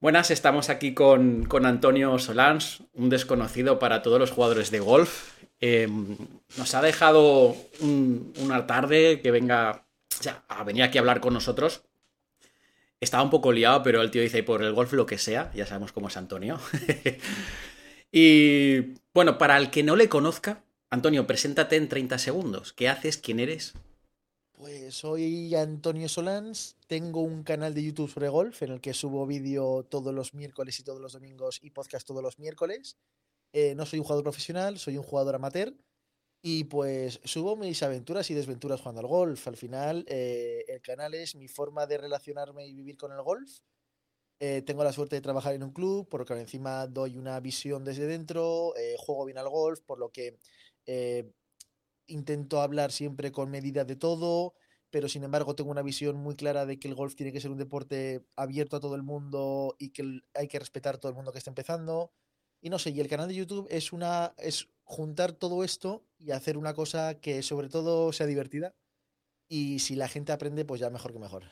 Buenas, estamos aquí con, Antonio Solans, un desconocido para todos los jugadores de golf. Em, nos ha dejado una tarde que venga a venir aquí a hablar con nosotros. Estaba un poco liado, pero el tío dice por el golf lo que sea, ya sabemos cómo es Antonio. y bueno, para el que no le conozca, Antonio, preséntate en 30 segundos. ¿Qué haces? ¿Quién eres? Pues soy Antonio Solans, tengo un canal de YouTube sobre golf en el que subo vídeo todos los miércoles y todos los domingos y podcast todos los miércoles. Eh, no soy un jugador profesional, soy un jugador amateur y pues subo mis aventuras y desventuras jugando al golf. Al final eh, el canal es mi forma de relacionarme y vivir con el golf. Eh, tengo la suerte de trabajar en un club, por lo que encima doy una visión desde dentro, juego bien al golf, por lo que intento hablar siempre con medida de todo, pero sin embargo tengo una visión muy clara de que el golf tiene que ser un deporte abierto a todo el mundo y que hay que respetar a todo el mundo que está empezando. Y no sé, y el canal de YouTube es una es juntar todo esto y hacer una cosa que sobre todo sea divertida. Y si la gente aprende, pues ya mejor que mejor.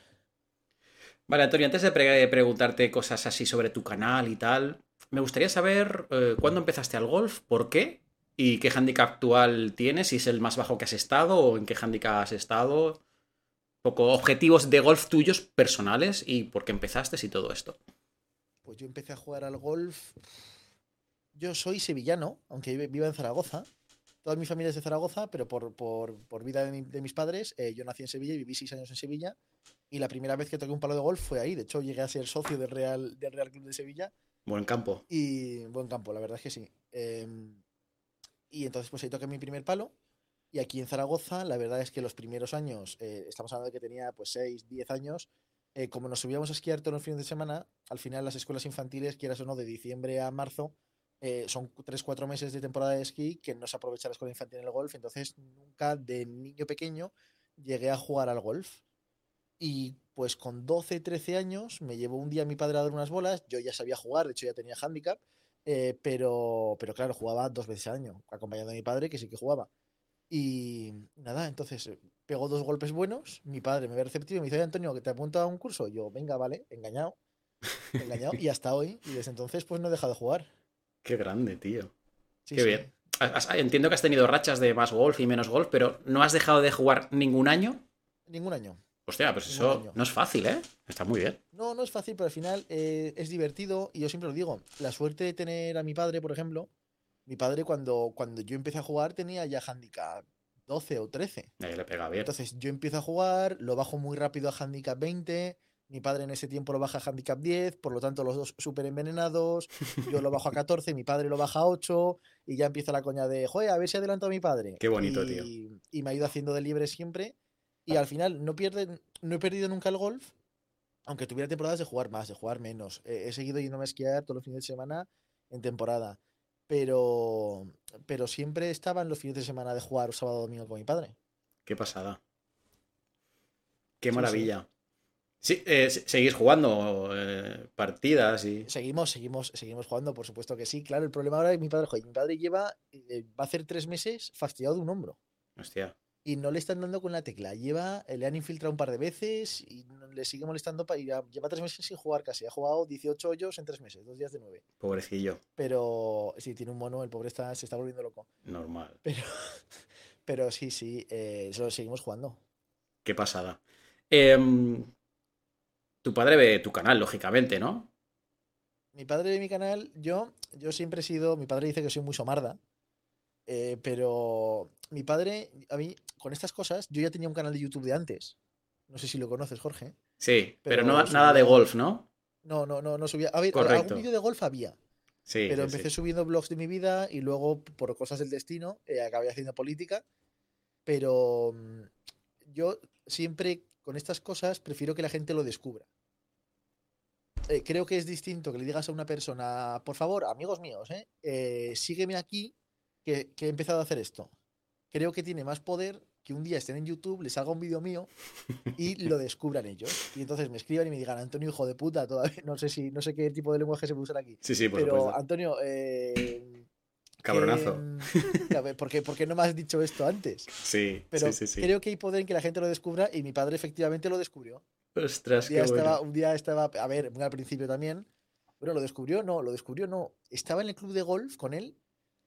Vale, Antonio, antes de preguntarte cosas así sobre tu canal y tal, me gustaría saber eh, cuándo empezaste al golf, por qué ¿Y qué handicap actual tienes? ¿Si es el más bajo que has estado o en qué handicap has estado? Poco objetivos de golf tuyos personales y por qué empezaste y todo esto. Pues yo empecé a jugar al golf. Yo soy sevillano, aunque viva en Zaragoza. Toda mi familia es de Zaragoza, pero por, vida de, mis padres, eh, yo nací en Sevilla y viví seis años en Sevilla. Y la primera vez que toqué un palo de golf fue ahí. De hecho, llegué a ser socio del Real, del Real Club de Sevilla. Buen campo. Y buen campo, la verdad es que sí. Em, y entonces pues ahí toqué mi primer palo. Y aquí en Zaragoza, la verdad es que los primeros años, eh, estamos hablando de que tenía pues 6, 10 años, eh, como nos subíamos a esquiar todos los fines de semana, al final las escuelas infantiles, quieras o no, de diciembre a marzo, eh, son 3, 4 meses de temporada de esquí que no se aprovecha la escuela infantil en el golf. Entonces nunca de niño pequeño llegué a jugar al golf. Y pues con 12, 13 años me llevó un día mi padre a dar unas bolas, yo ya sabía jugar, de hecho ya tenía handicap, eh, pero, pero claro, jugaba dos veces al año, acompañando a mi padre, que sí que jugaba. Y nada, entonces eh, pegó dos golpes buenos, mi padre me ve receptivo y me dice, Antonio, que te apunto a un curso. yo, venga, vale, engañado, engañado, y hasta hoy, y desde entonces pues no he dejado de jugar. Qué grande, tío. Qué bien. Entiendo que has tenido rachas de más golf y menos golf, pero ¿no has dejado de jugar ningún año? Ningún año. Hostia, pues eso no es fácil, ¿eh? Está muy bien. No, no es fácil, pero al final eh, es divertido y yo siempre lo digo. La suerte de tener a mi padre, por ejemplo, mi padre cuando, cuando yo empecé a jugar tenía ya handicap 12 o 13. Ahí le pega bien. Entonces yo empiezo a jugar, lo bajo muy rápido a handicap 20, mi padre en ese tiempo lo baja a handicap 10, por lo tanto los dos súper envenenados, yo lo bajo a 14, mi padre lo baja a 8 y ya empieza la coña de, joder, a ver si adelanto a mi padre. Qué bonito, tío. Y me ha ido haciendo de libre siempre y al final no, pierde, no he perdido nunca el golf, aunque tuviera temporadas de jugar más, de jugar menos. he seguido yéndome a esquiar todos los fines de semana en temporada. Pero, pero siempre estaba en los fines de semana de jugar sábado o domingo con mi padre. Qué pasada. Qué maravilla. Sí, eh, seguís jugando eh, partidas y. Seguimos, seguimos, seguimos jugando, por supuesto que sí. Claro, el problema ahora es mi padre, mi padre lleva, eh, va a hacer tres meses fastidiado de un hombro. Hostia y no le están dando con la tecla. Lleva, le han infiltrado un par de veces y le sigue molestando. Y lleva tres meses sin jugar casi. Ha jugado 18 hoyos en tres meses, dos días de nueve. Pobrecillo. Pero sí, tiene un mono, el pobre está, se está volviendo loco. Normal. Pero, pero sí, sí, eh, seguimos jugando. Qué pasada. Em, tu padre ve tu canal, lógicamente, ¿no? Mi padre ve mi canal, yo, yo siempre he sido, mi padre dice que soy muy somarda. Eh, pero mi padre, a mí, con estas cosas, yo ya tenía un canal de YouTube de antes. No sé si lo conoces, Jorge. Sí, pero, no, nada de golf, ¿no? No, no, no, no subía. A ver, algún vídeo de golf había. Sí, pero empecé subiendo blogs de mi vida y luego, por cosas del destino, eh, acabé haciendo política. Pero mm, yo siempre, con estas cosas, prefiero que la gente lo descubra. Eh, creo que es distinto que le digas a una persona, por favor, amigos míos, eh, sígueme aquí que, he empezado a hacer esto. Creo que tiene más poder que un día estén en YouTube, les haga un vídeo mío y lo descubran ellos. Y entonces me escriban y me digan, Antonio, hijo de puta, todavía no sé si, no sé qué tipo de lenguaje se puede usar aquí. Sí, sí, Pero, Antonio, eh, Cabronazo. ¿por, qué, no me has dicho esto antes? Sí, Pero sí, sí, creo que hay poder en que la gente lo descubra y mi padre efectivamente lo descubrió. Ostras, un día, estaba, un día estaba, a ver, muy al principio también, Bueno, lo descubrió, no, lo descubrió, no. Estaba en el club de golf con él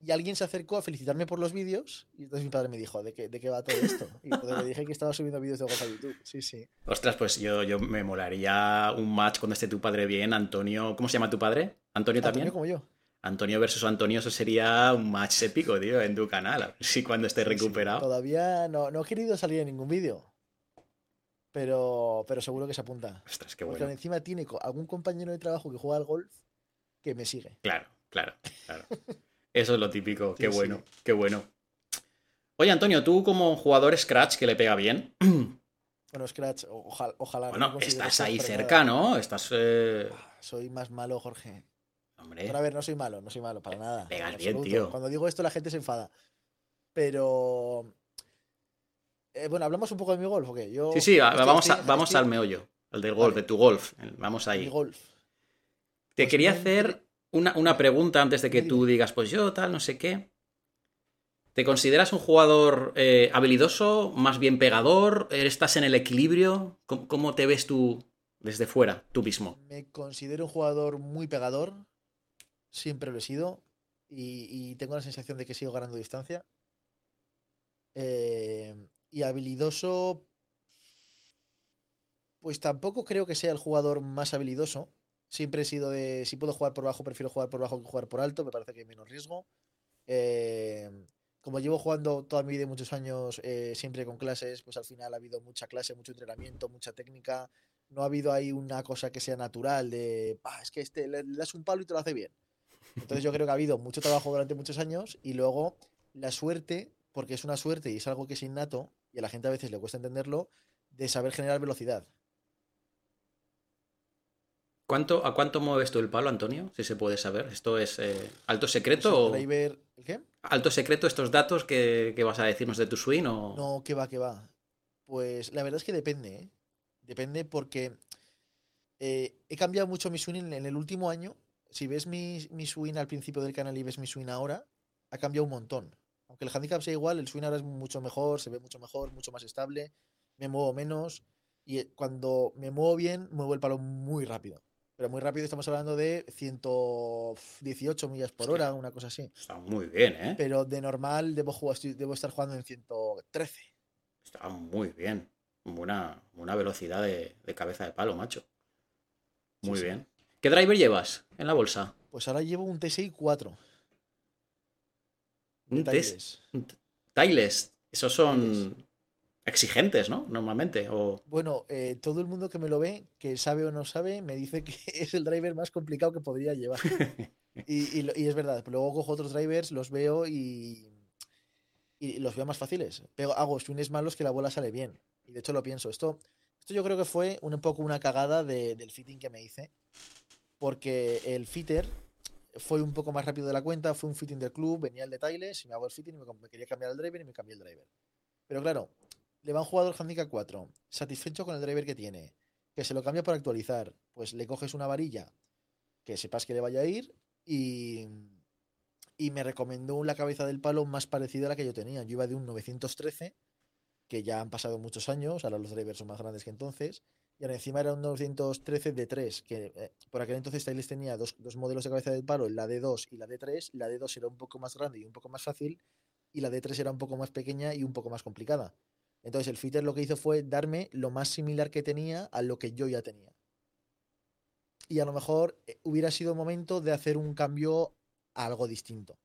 y alguien se acercó a felicitarme por los vídeos y entonces mi padre me dijo, ¿de qué, de qué va todo esto? Y entonces le dije que estaba subiendo vídeos de golf a YouTube. Sí, sí. Ostras, pues yo, yo me molaría un match cuando esté tu padre bien, Antonio. ¿Cómo se llama tu padre? Antonio también. Antonio como yo. Antonio versus Antonio, eso sería un match épico, tío, en tu canal. Si cuando esté Sí, sí. recuperado. Todavía no, no he querido salir en ningún vídeo. Pero, pero seguro que se apunta. Ostras, qué Porque bueno. encima tiene algún compañero de trabajo que juega al golf que me sigue. Claro, claro, claro. Eso es lo típico. Qué sí. bueno, qué bueno. Oye, Antonio, tú como jugador Scratch que le pega bien, Bueno, Scratch, ojalá. ojalá no bueno, estás ahí cerca. ¿no? Estás. eh, Soy más malo, Jorge. Hombre, Pero a ver, no soy malo, no soy malo, para nada. pegas en bien, tío. Cuando digo esto, la gente se enfada. Pero. eh, bueno, hablamos un poco de mi golf, ¿o qué? Yo sí, sí, a- estoy- vamos, a- vamos estoy- al meollo, al del golf, Vale. de tu golf. Vamos mi ahí. golf. Te Pues quería hacer una, una pregunta antes de que tú digas, pues yo tal, no sé qué. ¿Te consideras un jugador eh, habilidoso, más bien pegador? ¿Estás en el equilibrio? ¿Cómo, cómo te ves tú desde fuera, tú mismo? Me considero un jugador muy pegador. Siempre lo he sido. Y, y tengo la sensación de que sigo ganando distancia. Eh, y habilidoso. Pues tampoco creo que sea el jugador más habilidoso. Siempre he sido de. Si puedo jugar por bajo, prefiero jugar por bajo que jugar por alto. Me parece que hay menos riesgo. Eh, como llevo jugando toda mi vida y muchos años eh, siempre con clases, pues al final ha habido mucha clase, mucho entrenamiento, mucha técnica no ha habido ahí una cosa que sea natural de, "Ah, es que este le, le das un palo y te lo hace bien. Entonces yo creo que ha habido mucho trabajo durante muchos años y luego la suerte, porque es una suerte y es algo que es innato y a la gente a veces le cuesta entenderlo, de saber generar velocidad. ¿Cuánto, ¿A cuánto mueves tú el palo, Antonio? Si se puede saber. ¿Esto es eh, alto secreto el o driver, ¿el qué? alto secreto estos datos que, que vas a decirnos de tu swing? O... No, que va, que va. Pues la verdad es que depende, ¿eh? Depende porque eh, he cambiado mucho mi swing en, en el último año. Si ves mi, mi swing al principio del canal y ves mi swing ahora, ha cambiado un montón. Aunque el handicap sea igual, el swing ahora es mucho mejor, se ve mucho mejor, mucho más estable, me muevo menos y cuando me muevo bien, muevo el palo muy rápido. Pero muy rápido estamos hablando de 118 millas por hora, una cosa así. Está muy bien, ¿eh? Pero de normal debo, jugar, debo estar jugando en 113. Está muy bien. Buena, buena velocidad de, de cabeza de palo, macho. Muy sí. bien. ¿Qué driver llevas en la bolsa? Pues ahora llevo un T6 4. Un Detalles. Tiles. Esos son. Exigentes, ¿no? Normalmente. Bueno, eh, todo el mundo que me lo ve, que sabe o no sabe, me dice que es el driver más complicado que podría llevar. Y, es verdad. Luego cojo otros drivers, los veo y, los veo más fáciles. Pero hago swings malos que la bola sale bien. Y de hecho lo pienso. Esto, esto yo creo que fue un poco una cagada de- del fitting que me hice. Porque el fitter fue un poco más rápido de la cuenta, fue un fitting del club, venía el de Tiles y me hago el fitting me, me quería cambiar el driver y me cambié el driver. Pero claro, le va un jugador handicap 4, satisfecho con el driver que tiene, que se lo cambia por actualizar, pues le coges una varilla que sepas que le vaya a ir y, y me recomendó la cabeza del palo más parecida a la que yo tenía. Yo iba de un 913, que ya han pasado muchos años, ahora los drivers son más grandes que entonces, y ahora encima era un 913 de 3, que eh, por aquel entonces Tiles tenía dos, dos modelos de cabeza del palo, la D2 y la D3, la D2 era un poco más grande y un poco más fácil, y la D3 era un poco más pequeña y un poco más complicada. Entonces el fitter lo que hizo fue darme lo más similar que tenía a lo que yo ya tenía. Y a lo mejor eh, hubiera sido momento de hacer un cambio a algo distinto.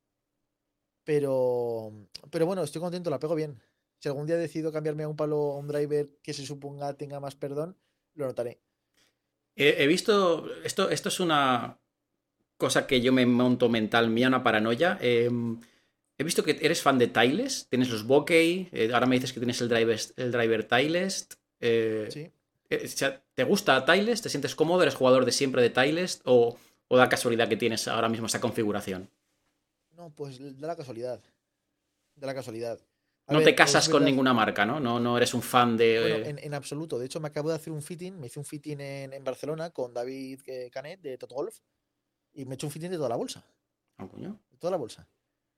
Pero, pero bueno, estoy contento, la pego bien. Si algún día decido cambiarme a un palo, a un driver que se suponga tenga más perdón, lo notaré. He, visto. Esto, esto es una cosa que yo me monto mental mía, una paranoia. Eh, he visto que eres fan de Tiles, tienes los bokeh, eh, ahora me dices que tienes el driver, el driver Tiles. eh, Sí. eh, ¿Te gusta Tiles? ¿Te sientes cómodo? ¿Eres jugador de siempre de Tiles? ¿O, o da casualidad que tienes ahora mismo esa configuración? No, pues da la casualidad. Da la casualidad. A No ver, te casas con ninguna marca, ¿no? No, no eres un fan de. Bueno, en, en absoluto. De hecho, me acabo de hacer un fitting. Me hice un fitting en, en Barcelona con David Canet de Toto Golf. Y me he hecho un fitting de toda la bolsa. ah, coño. De toda la bolsa.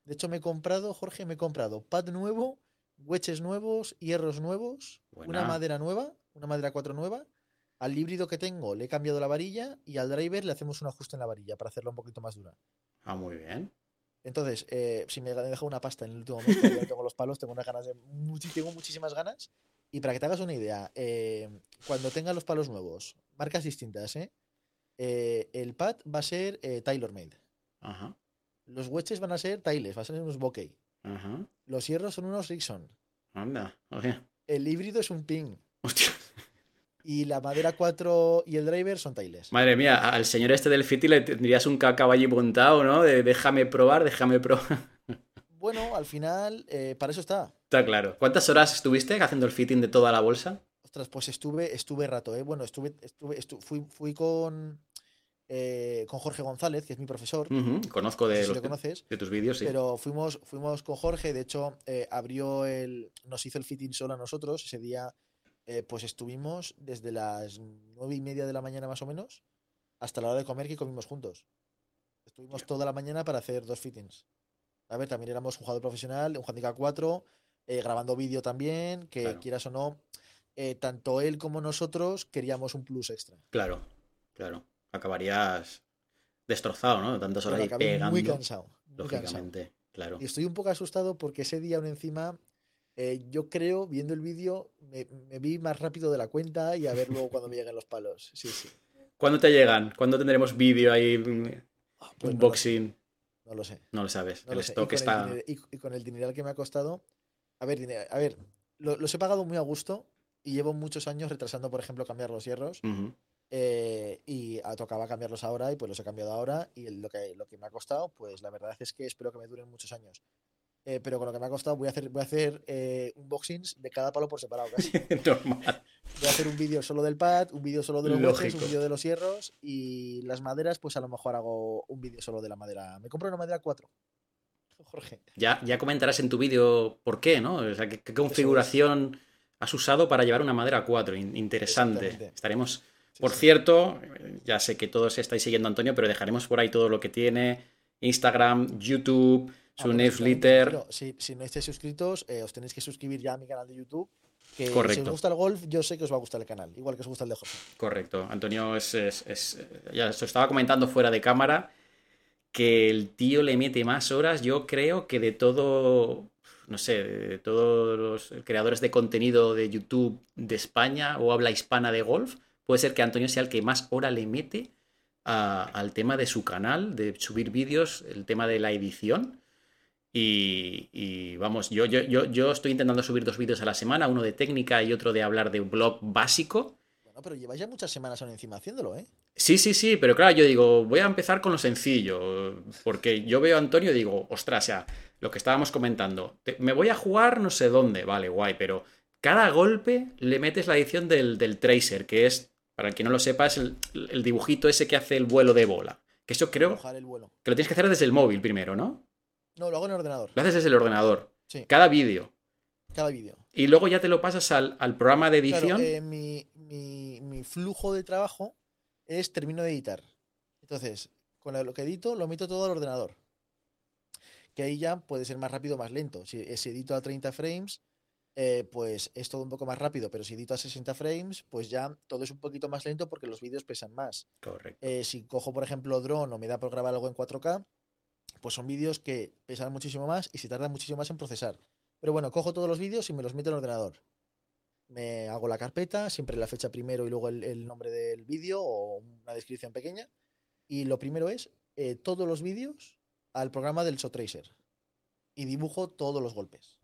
De hecho, me he comprado, Jorge, me he comprado pad nuevo, wedges nuevos, hierros nuevos, una madera nueva, una madera 4 nueva, Al híbrido que tengo le he cambiado la varilla y al driver le hacemos un ajuste en la varilla para hacerla un poquito más dura. Ah, muy bien. Entonces, eh, si me he dejado una pasta en el último mes, todavía tengo los palos, tengo unas ganas de tengo muchísimas ganas. Y para que te hagas una idea, eh, cuando tenga los palos nuevos, marcas distintas, ¿eh? Eh, el pad va a ser tailor made. Ajá, Los wedges van a ser Tiles, van a ser unos bokeh. ajá. Los hierros son unos Rixon. Anda, oye. El híbrido es un ping. Hostia. Y la madera 4 y el driver son Tiles. Madre mía, al señor este del Fiti le tendrías un cacao allí montado, ¿no? De déjame probar, déjame probar. Bueno, al final, eh, para eso está. Está claro. ¿Cuántas horas estuviste haciendo el fitting de toda la bolsa? Ostras, pues estuve, estuve rato, ¿eh? Bueno, estuve, estuve, estu- fui, fui con, eh, con Jorge González, que es mi profesor. Conozco no sé de, si los- lo conoces. de tus vídeos, sí. Pero fuimos, fuimos con Jorge, de hecho, eh, abrió el. Nos hizo el fitting solo a nosotros. Ese día, eh, pues estuvimos desde las nueve y media de la mañana más o menos hasta la hora de comer que comimos juntos. Estuvimos toda la mañana para hacer dos fittings. A ver, también éramos un jugador profesional, un handicap 4, eh, grabando vídeo también, que Claro. quieras o no, tanto él como nosotros queríamos un plus extra. Claro, claro. Acabarías destrozado, ¿no? Tantas horas ahí pegando. muy cansado. muy cansado. lógicamente, claro. Y estoy un poco asustado porque ese día aún encima, eh, yo creo, viendo el vídeo, me, me vi más rápido de la cuenta y a ver luego cuando me lleguen los palos. Sí, sí. ¿Cuándo te llegan? ¿Cuándo tendremos vídeo ahí? mm, Ah, pues no lo sé, unboxing. No lo sé. No lo sabes. no el lo stock el está. y, y con el dineral que me ha costado. A ver, a ver, lo- los he pagado muy a gusto y llevo muchos años retrasando, por ejemplo, cambiar los hierros. Ujú. Eh, y tocaba cambiarlos ahora y pues los he cambiado ahora. Y lo que, lo que me ha costado, pues la verdad es que espero que me duren muchos años. Eh, pero con lo que me ha costado voy a hacer, voy a hacer eh, unboxings de cada palo por separado casi. Normal. Voy a hacer un vídeo solo del pad, un vídeo solo de los un vídeo de los hierros y las maderas, pues a lo mejor hago un vídeo solo de la madera. Me compro una madera 4. Jorge. Ya, ya comentarás en tu vídeo por qué, ¿no? O sea, qué, qué configuración has usado para llevar una madera 4. In- Interesante. Estaremos. Por cierto, ya sé que todos estáis siguiendo a Antonio, pero dejaremos por ahí todo lo que tiene. Instagram, YouTube, Ah, su bueno, newsletter. si, si no estáis suscritos, eh, os tenéis que suscribir ya a mi canal de YouTube. Que si Correcto. os gusta el golf, yo sé que os va a gustar el canal, igual que os gusta el de Jorge. Correcto. Antonio es, es- es- Ya os estaba comentando fuera de cámara que el tío le mete más horas, yo creo que de todo. No sé, de todos los creadores de contenido de YouTube de España o habla hispana de golf, puede ser que Antonio sea el que más hora le mete a- al tema de su canal, de subir vídeos, el tema de la edición. Y, y vamos, yo, yo, yo, yo estoy intentando subir dos vídeos a la semana, uno de técnica y otro de hablar de un blog básico. Bueno, pero lleváis ya muchas semanas aún encima haciéndolo, ¿eh? Sí, sí, sí, pero claro, yo digo, voy a empezar con lo sencillo, porque yo veo a Antonio y digo, ostras, o sea, lo que estábamos comentando, te- me voy a jugar no sé dónde, vale, guay, pero cada golpe le metes la edición del, del tracer, que es, para el que no lo sepa, es el, el dibujito ese que hace el vuelo de bola. Que eso creo Mojar el vuelo. que lo tienes que hacer desde el móvil primero, ¿no? No, lo hago en el ordenador. Lo haces desde el ordenador, Sí, cada vídeo. cada vídeo. Y luego ya te lo pasas al, al programa de edición. Claro, eh, mi, mi- mi flujo de trabajo es termino de editar. Entonces, con lo que edito, lo meto todo al ordenador. Que ahí ya puede ser más rápido o más lento. Si, eh, si edito a 30 frames, eh, pues es todo un poco más rápido. Pero si edito a 60 frames, pues ya todo es un poquito más lento porque los vídeos pesan más. Correcto. Eh, si cojo, por ejemplo, drone o me da por grabar algo en 4K, pues son vídeos que pesan muchísimo más y se tardan muchísimo más en procesar. Pero bueno, cojo todos los vídeos y me los meto en el ordenador. Me hago la carpeta, siempre la fecha primero y luego el, el nombre del vídeo o una descripción pequeña. Y lo primero es eh, todos los vídeos al programa del ShotTracer. Y dibujo todos los golpes.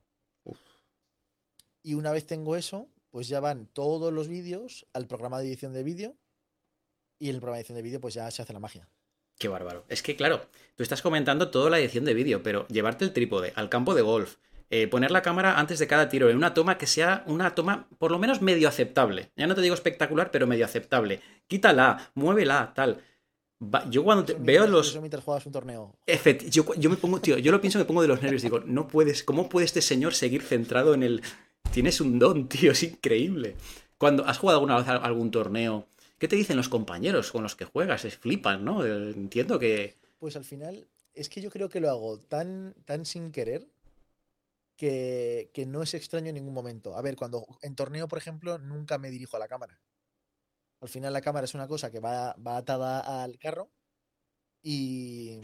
Y una vez tengo eso, pues ya van todos los vídeos al programa de edición de vídeo. Y en el programa de edición de vídeo, pues ya se hace la magia. Qué bárbaro. Es que, claro, tú estás comentando toda la edición de vídeo, pero llevarte el trípode al campo de golf, eh, poner la cámara antes de cada tiro en una toma que sea una toma por lo menos medio aceptable. Ya no te digo espectacular, pero medio aceptable. Quítala, muévela, tal. Va- yo cuando te- Eso veo mientras- los... Eso mientras juegas un torneo. Efect- yo, yo me pongo, tío, yo lo pienso, me pongo de los nervios. Digo, no puedes, ¿cómo puede este señor seguir centrado en el. Tienes un don, tío, es increíble. Cuando has jugado alguna vez a algún torneo, ¿qué te dicen los compañeros con los que juegas? Es flipan, ¿no? Eh, Entiendo que. Pues al final, es que yo creo que lo hago tan, tan sin querer que, que no es extraño en ningún momento. A ver, cuando en torneo, por ejemplo, nunca me dirijo a la cámara. Al final la cámara es una cosa que va, va atada al carro y,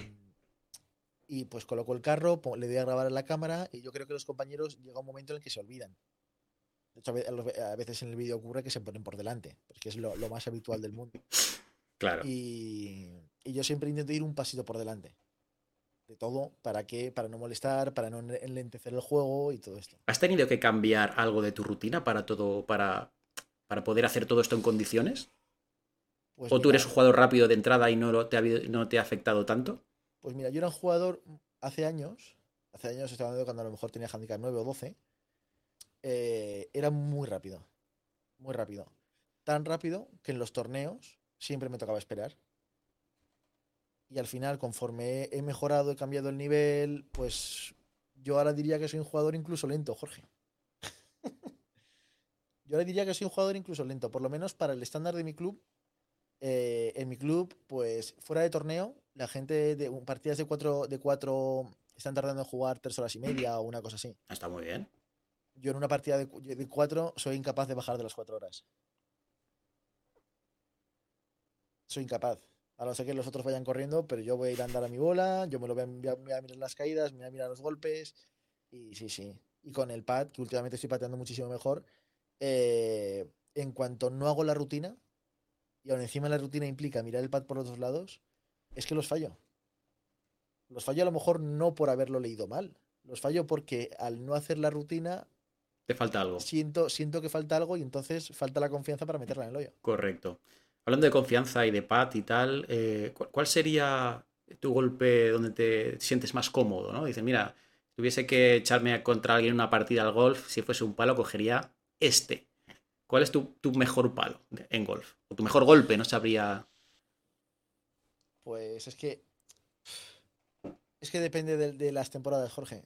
y pues coloco el carro, le doy a grabar en la cámara y yo creo que los compañeros llega un momento en el que se olvidan. Hecho, a veces en el vídeo ocurre que se ponen por delante, porque es lo, más habitual del mundo. Claro. Y, y, yo siempre intento ir un pasito por delante. De todo, ¿para qué? Para no molestar, para no enlentecer el juego y todo esto. ¿Has tenido que cambiar algo de tu rutina para todo, para, para poder hacer todo esto en condiciones? Pues ¿O tú eres un jugador rápido de entrada y no te, ha, no te ha afectado tanto? Pues mira, yo era un jugador hace años, hace años estaba hablando cuando a lo mejor tenía handicap 9 o 12, eh, era muy rápido, muy rápido. Tan rápido que en los torneos siempre me tocaba esperar. Y al final, conforme he mejorado, he cambiado el nivel, pues yo ahora diría que soy un jugador incluso lento, Jorge. yo ahora diría que soy un jugador incluso lento, por lo menos para el estándar de mi club. Eh, en mi club, pues fuera de torneo, la gente de partidas de cuatro, de cuatro están tardando en jugar tres horas y media o una cosa así. Está muy bien. Yo en una partida de, cuatro soy incapaz de bajar de las cuatro horas. Soy incapaz. A no ser que los otros vayan corriendo, pero yo voy a ir a andar a mi bola, yo me lo voy a, mirar las caídas, me voy a mirar los golpes. Y sí, sí. Y con el pad, que últimamente estoy pateando muchísimo mejor, eh, en cuanto no hago la rutina, y aún encima la rutina implica mirar el pad por los dos lados, es que los fallo. Los fallo a lo mejor no por haberlo leído mal. Los fallo porque al no hacer la rutina. Te falta algo. Siento, siento que falta algo y entonces falta la confianza para meterla en el hoyo. Correcto. Hablando de confianza y de pat y tal, eh, ¿cuál sería tu golpe donde te sientes más cómodo? ¿no? Dices, mira, si tuviese que echarme contra alguien en una partida al golf, si fuese un palo, cogería este. ¿Cuál es tu, tu mejor palo en golf? O tu mejor golpe, no sabría. Pues es que. Es que depende de, las temporadas, Jorge.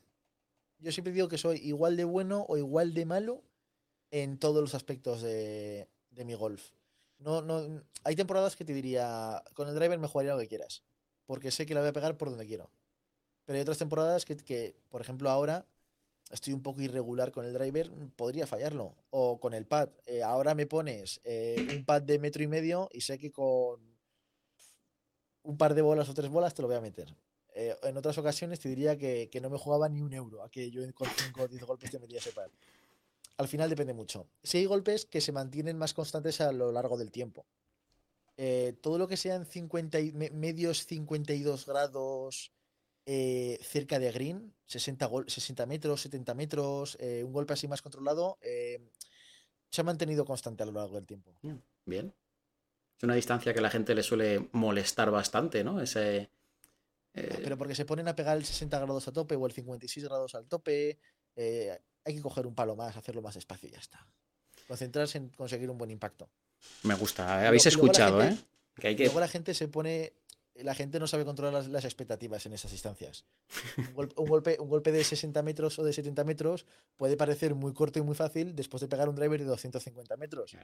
Yo siempre digo que soy igual de bueno o igual de malo en todos los aspectos de, mi golf. No, no, hay temporadas que te diría, con el driver me jugaría lo que quieras, porque sé que la voy a pegar por donde quiero. Pero hay otras temporadas que, por ejemplo, ahora estoy un poco irregular con el driver, podría fallarlo. O con el pad. Eh, ahora me pones eh, un pad de metro y medio y sé que con un par de bolas o tres bolas te lo voy a meter. Eh, en otras ocasiones te diría que, no me jugaba ni un euro a que yo con 5 o 10 golpes te metía ese par. Al final depende mucho. Si hay golpes que se mantienen más constantes a lo largo del tiempo. Eh, todo lo que sean 50 medios 52 grados eh, cerca de green, 60, 60 metros, 70 metros, un golpe así más controlado, se ha mantenido constante a lo largo del tiempo. Bien. Es una distancia que a la gente le suele molestar bastante, ¿no? Ese, eh, Pero porque se ponen a pegar el 60 grados a tope o el 56 grados al tope. Eh, hay que coger un palo más, hacerlo más despacio y ya está. Concentrarse en conseguir un buen impacto. Me gusta. ¿eh? Habéis escuchado, ¿eh? Que hay que... Luego la gente se pone. La gente no sabe controlar las, expectativas en esas distancias. Un golpe, un, golpe, de 60 metros o de 70 metros puede parecer muy corto y muy fácil después de pegar un driver de 250 metros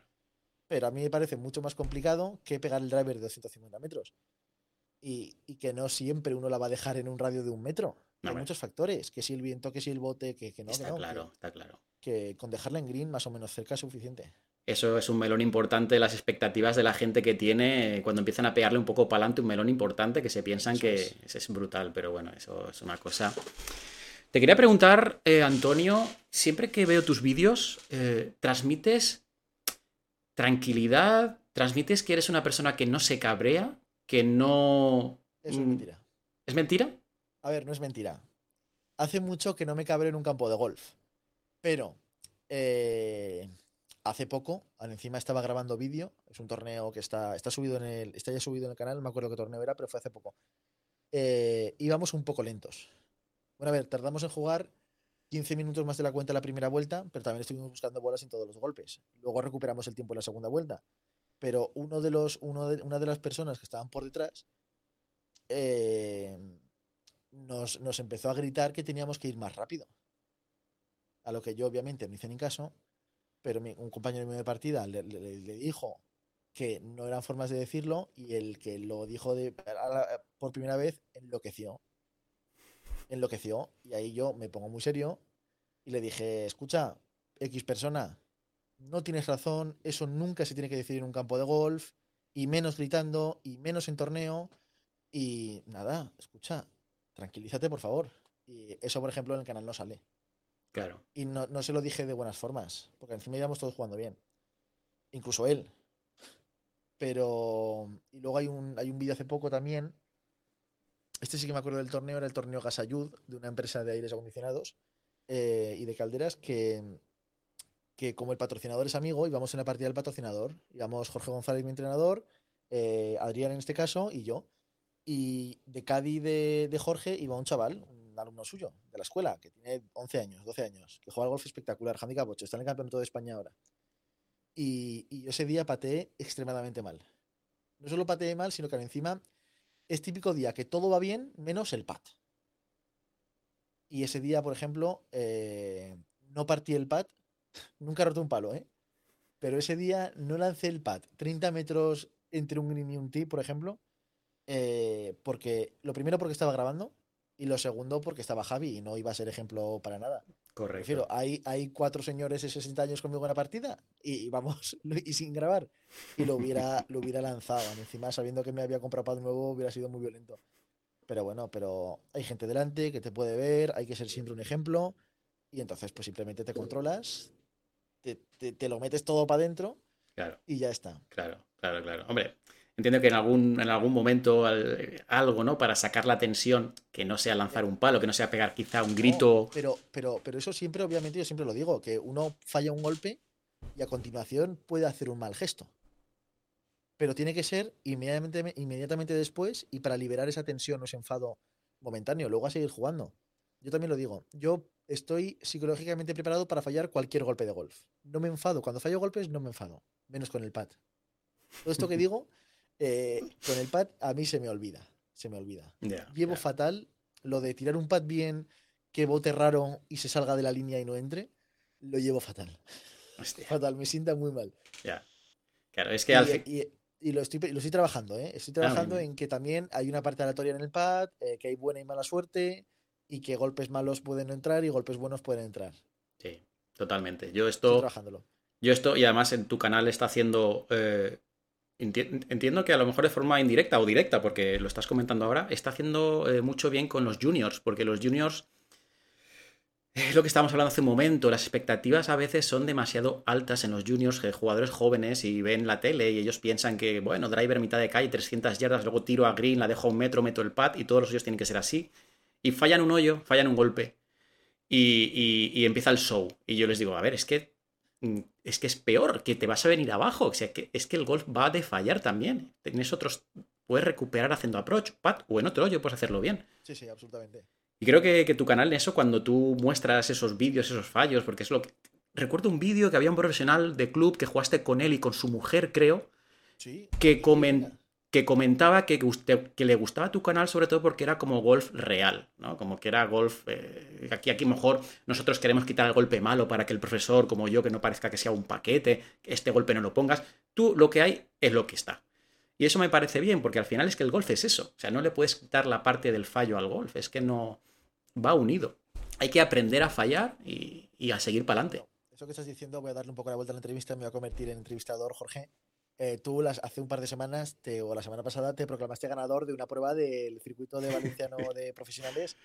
pero a mí me parece mucho más complicado que pegar el driver de 250 metros. Y, que no siempre uno la va a dejar en un radio de un metro. Hay muchos factores, que si el viento, que si el bote, que, no. Está no, claro, está claro. Que con dejarla en green más o menos cerca es suficiente. Eso es un melón importante, las expectativas de la gente que tiene cuando empiezan a pegarle un poco para adelante, un melón importante que se piensan que es. brutal, pero bueno, eso es una cosa. Te quería preguntar, eh, Antonio, siempre que veo tus vídeos, eh, transmites tranquilidad, transmites que eres una persona que no se cabrea, que no... Eso es mm, mentira. ¿Es mentira? A ver, no es mentira. Hace mucho que no me cabreo en un campo de golf. Pero eh, hace poco, encima estaba grabando vídeo. Es un torneo que está, está subido en el. Está ya subido en el canal, no me acuerdo qué torneo era, pero fue hace poco. Eh, íbamos un poco lentos. Bueno, a ver, tardamos en jugar 15 minutos más de la cuenta la primera vuelta, pero también estuvimos buscando bolas en todos los golpes. Luego recuperamos el tiempo en la segunda vuelta. Pero uno de los, uno de, una de las personas que estaban por detrás eh, nos, empezó a gritar que teníamos que ir más rápido. A lo que yo obviamente no hice ni caso, pero un compañero mío de partida le, dijo que no eran formas de decirlo y el que lo dijo de, por primera vez enloqueció enloqueció y ahí yo me pongo muy serio y le dije, escucha, X persona, no tienes razón, eso nunca se tiene que decir en un campo de golf, y menos gritando, y menos en torneo, y nada, escucha, tranquilízate, por favor. Y eso, por ejemplo, en el canal no sale. Claro. Y no, no se lo dije de buenas formas, porque encima íbamos todos jugando bien. Incluso él. Pero. Y luego hay un, hay un vídeo hace poco también. Este sí que me acuerdo del torneo, era el torneo Gasayud, de una empresa de aires acondicionados eh, y de calderas, que, que como el patrocinador es amigo, íbamos en la partida del patrocinador. Íbamos Jorge González, mi entrenador, eh, Adrián en este caso, y yo. Y de Cádiz de, de Jorge iba un chaval, un alumno suyo, de la escuela, que tiene 11 años, 12 años, que juega golf espectacular, handicap 8, está en el campeonato de España ahora. Y, y yo ese día pateé extremadamente mal. No solo pateé mal, sino que encima es típico día que todo va bien menos el pat. Y ese día, por ejemplo, eh, no partí el pat, nunca he roto un palo, ¿eh? Pero ese día no lancé el pat 30 metros entre un green y un tee, por ejemplo, eh, porque lo primero porque estaba grabando y lo segundo porque estaba Javi y no iba a ser ejemplo para nada. Correcto. Prefiero, hay, hay cuatro señores de 60 años conmigo en la partida y, y vamos, y sin grabar. Y lo hubiera, lo hubiera lanzado. Encima, sabiendo que me había comprado pad nuevo, hubiera sido muy violento. Pero bueno, pero hay gente delante que te puede ver, hay que ser siempre un ejemplo. Y entonces, pues simplemente te controlas, te, te, te lo metes todo para adentro Claro, y ya está. claro, claro, claro. Hombre, entiendo que en algún, en algún momento al- algo, ¿no? Para sacar la tensión, que no sea lanzar un palo, que no sea pegar quizá un grito. No, pero, pero, pero eso siempre, obviamente, yo siempre lo digo, que uno falla un golpe y a continuación puede hacer un mal gesto. Pero tiene que ser inmediatamente, inmediatamente después y para liberar esa tensión o ese enfado momentáneo, luego a seguir jugando. Yo también lo digo, yo estoy psicológicamente preparado para fallar cualquier golpe de golf. No me enfado, cuando fallo golpes no me enfado, menos con el pad. Todo esto que digo, eh, con el pad a mí se me olvida, se me olvida llevo fatal lo de tirar un pad bien, que bote raro y se salga de la línea y no entre. Lo llevo fatal. Hostia, Fatal, me sienta muy mal. ya. Claro, es que Y, al fin. y- y lo, estoy, lo estoy trabajando, ¿eh? Estoy Ah, trabajando en que también hay una parte aleatoria en el pad, eh, que hay buena y mala suerte, y que golpes malos pueden entrar y golpes buenos pueden entrar. Estoy Sí, totalmente. Yo esto. trabajándolo. Yo esto, y además en tu canal está haciendo. eh, enti- entiendo que a lo mejor de forma indirecta o directa, porque lo estás comentando ahora, está haciendo eh, mucho bien con los juniors, porque los juniors. Es lo que estábamos hablando hace un momento, las expectativas a veces son demasiado altas en los juniors, que jugadores jóvenes y ven la tele y ellos piensan que, bueno, driver mitad de calle, 300 yardas, luego tiro a green, la dejo a un metro, meto el pad y todos los hoyos tienen que ser así. Y fallan un hoyo, fallan un golpe. Y, y- y empieza el show. Y yo les digo, a ver, es que mm, es que es peor, que te vas a venir abajo. O sea, que es que el golf va de fallar también. Tienes otros. Puedes recuperar haciendo approach, pat, o en otro hoyo puedes hacerlo bien. Sí, sí, absolutamente. Y creo que, que tu canal en eso, cuando tú muestras esos vídeos, esos fallos, porque es lo que. Recuerdo un vídeo que había un profesional de club que jugaste con él y con su mujer, creo, Sí. que, sí, comen- mira. Que comentaba que, que le gustaba tu canal sobre todo porque era como golf real, ¿no? Como que era golf... eh, aquí, aquí mejor nosotros queremos quitar el golpe malo para que el profesor, como yo, que no parezca que sea un paquete, que este golpe no lo pongas. Tú lo que hay es lo que está. Y eso me parece bien, porque al final es que el golf es eso. O sea, no le puedes quitar la parte del fallo al golf, es que no va unido. Hay que aprender a fallar y, y a seguir para adelante. Eso que estás diciendo, voy a darle un poco la vuelta a la entrevista, me voy a convertir en entrevistador, Jorge. Eh, tú las, hace un par de semanas, te, o la semana pasada, te proclamaste ganador de una prueba del circuito de Valenciano de profesionales,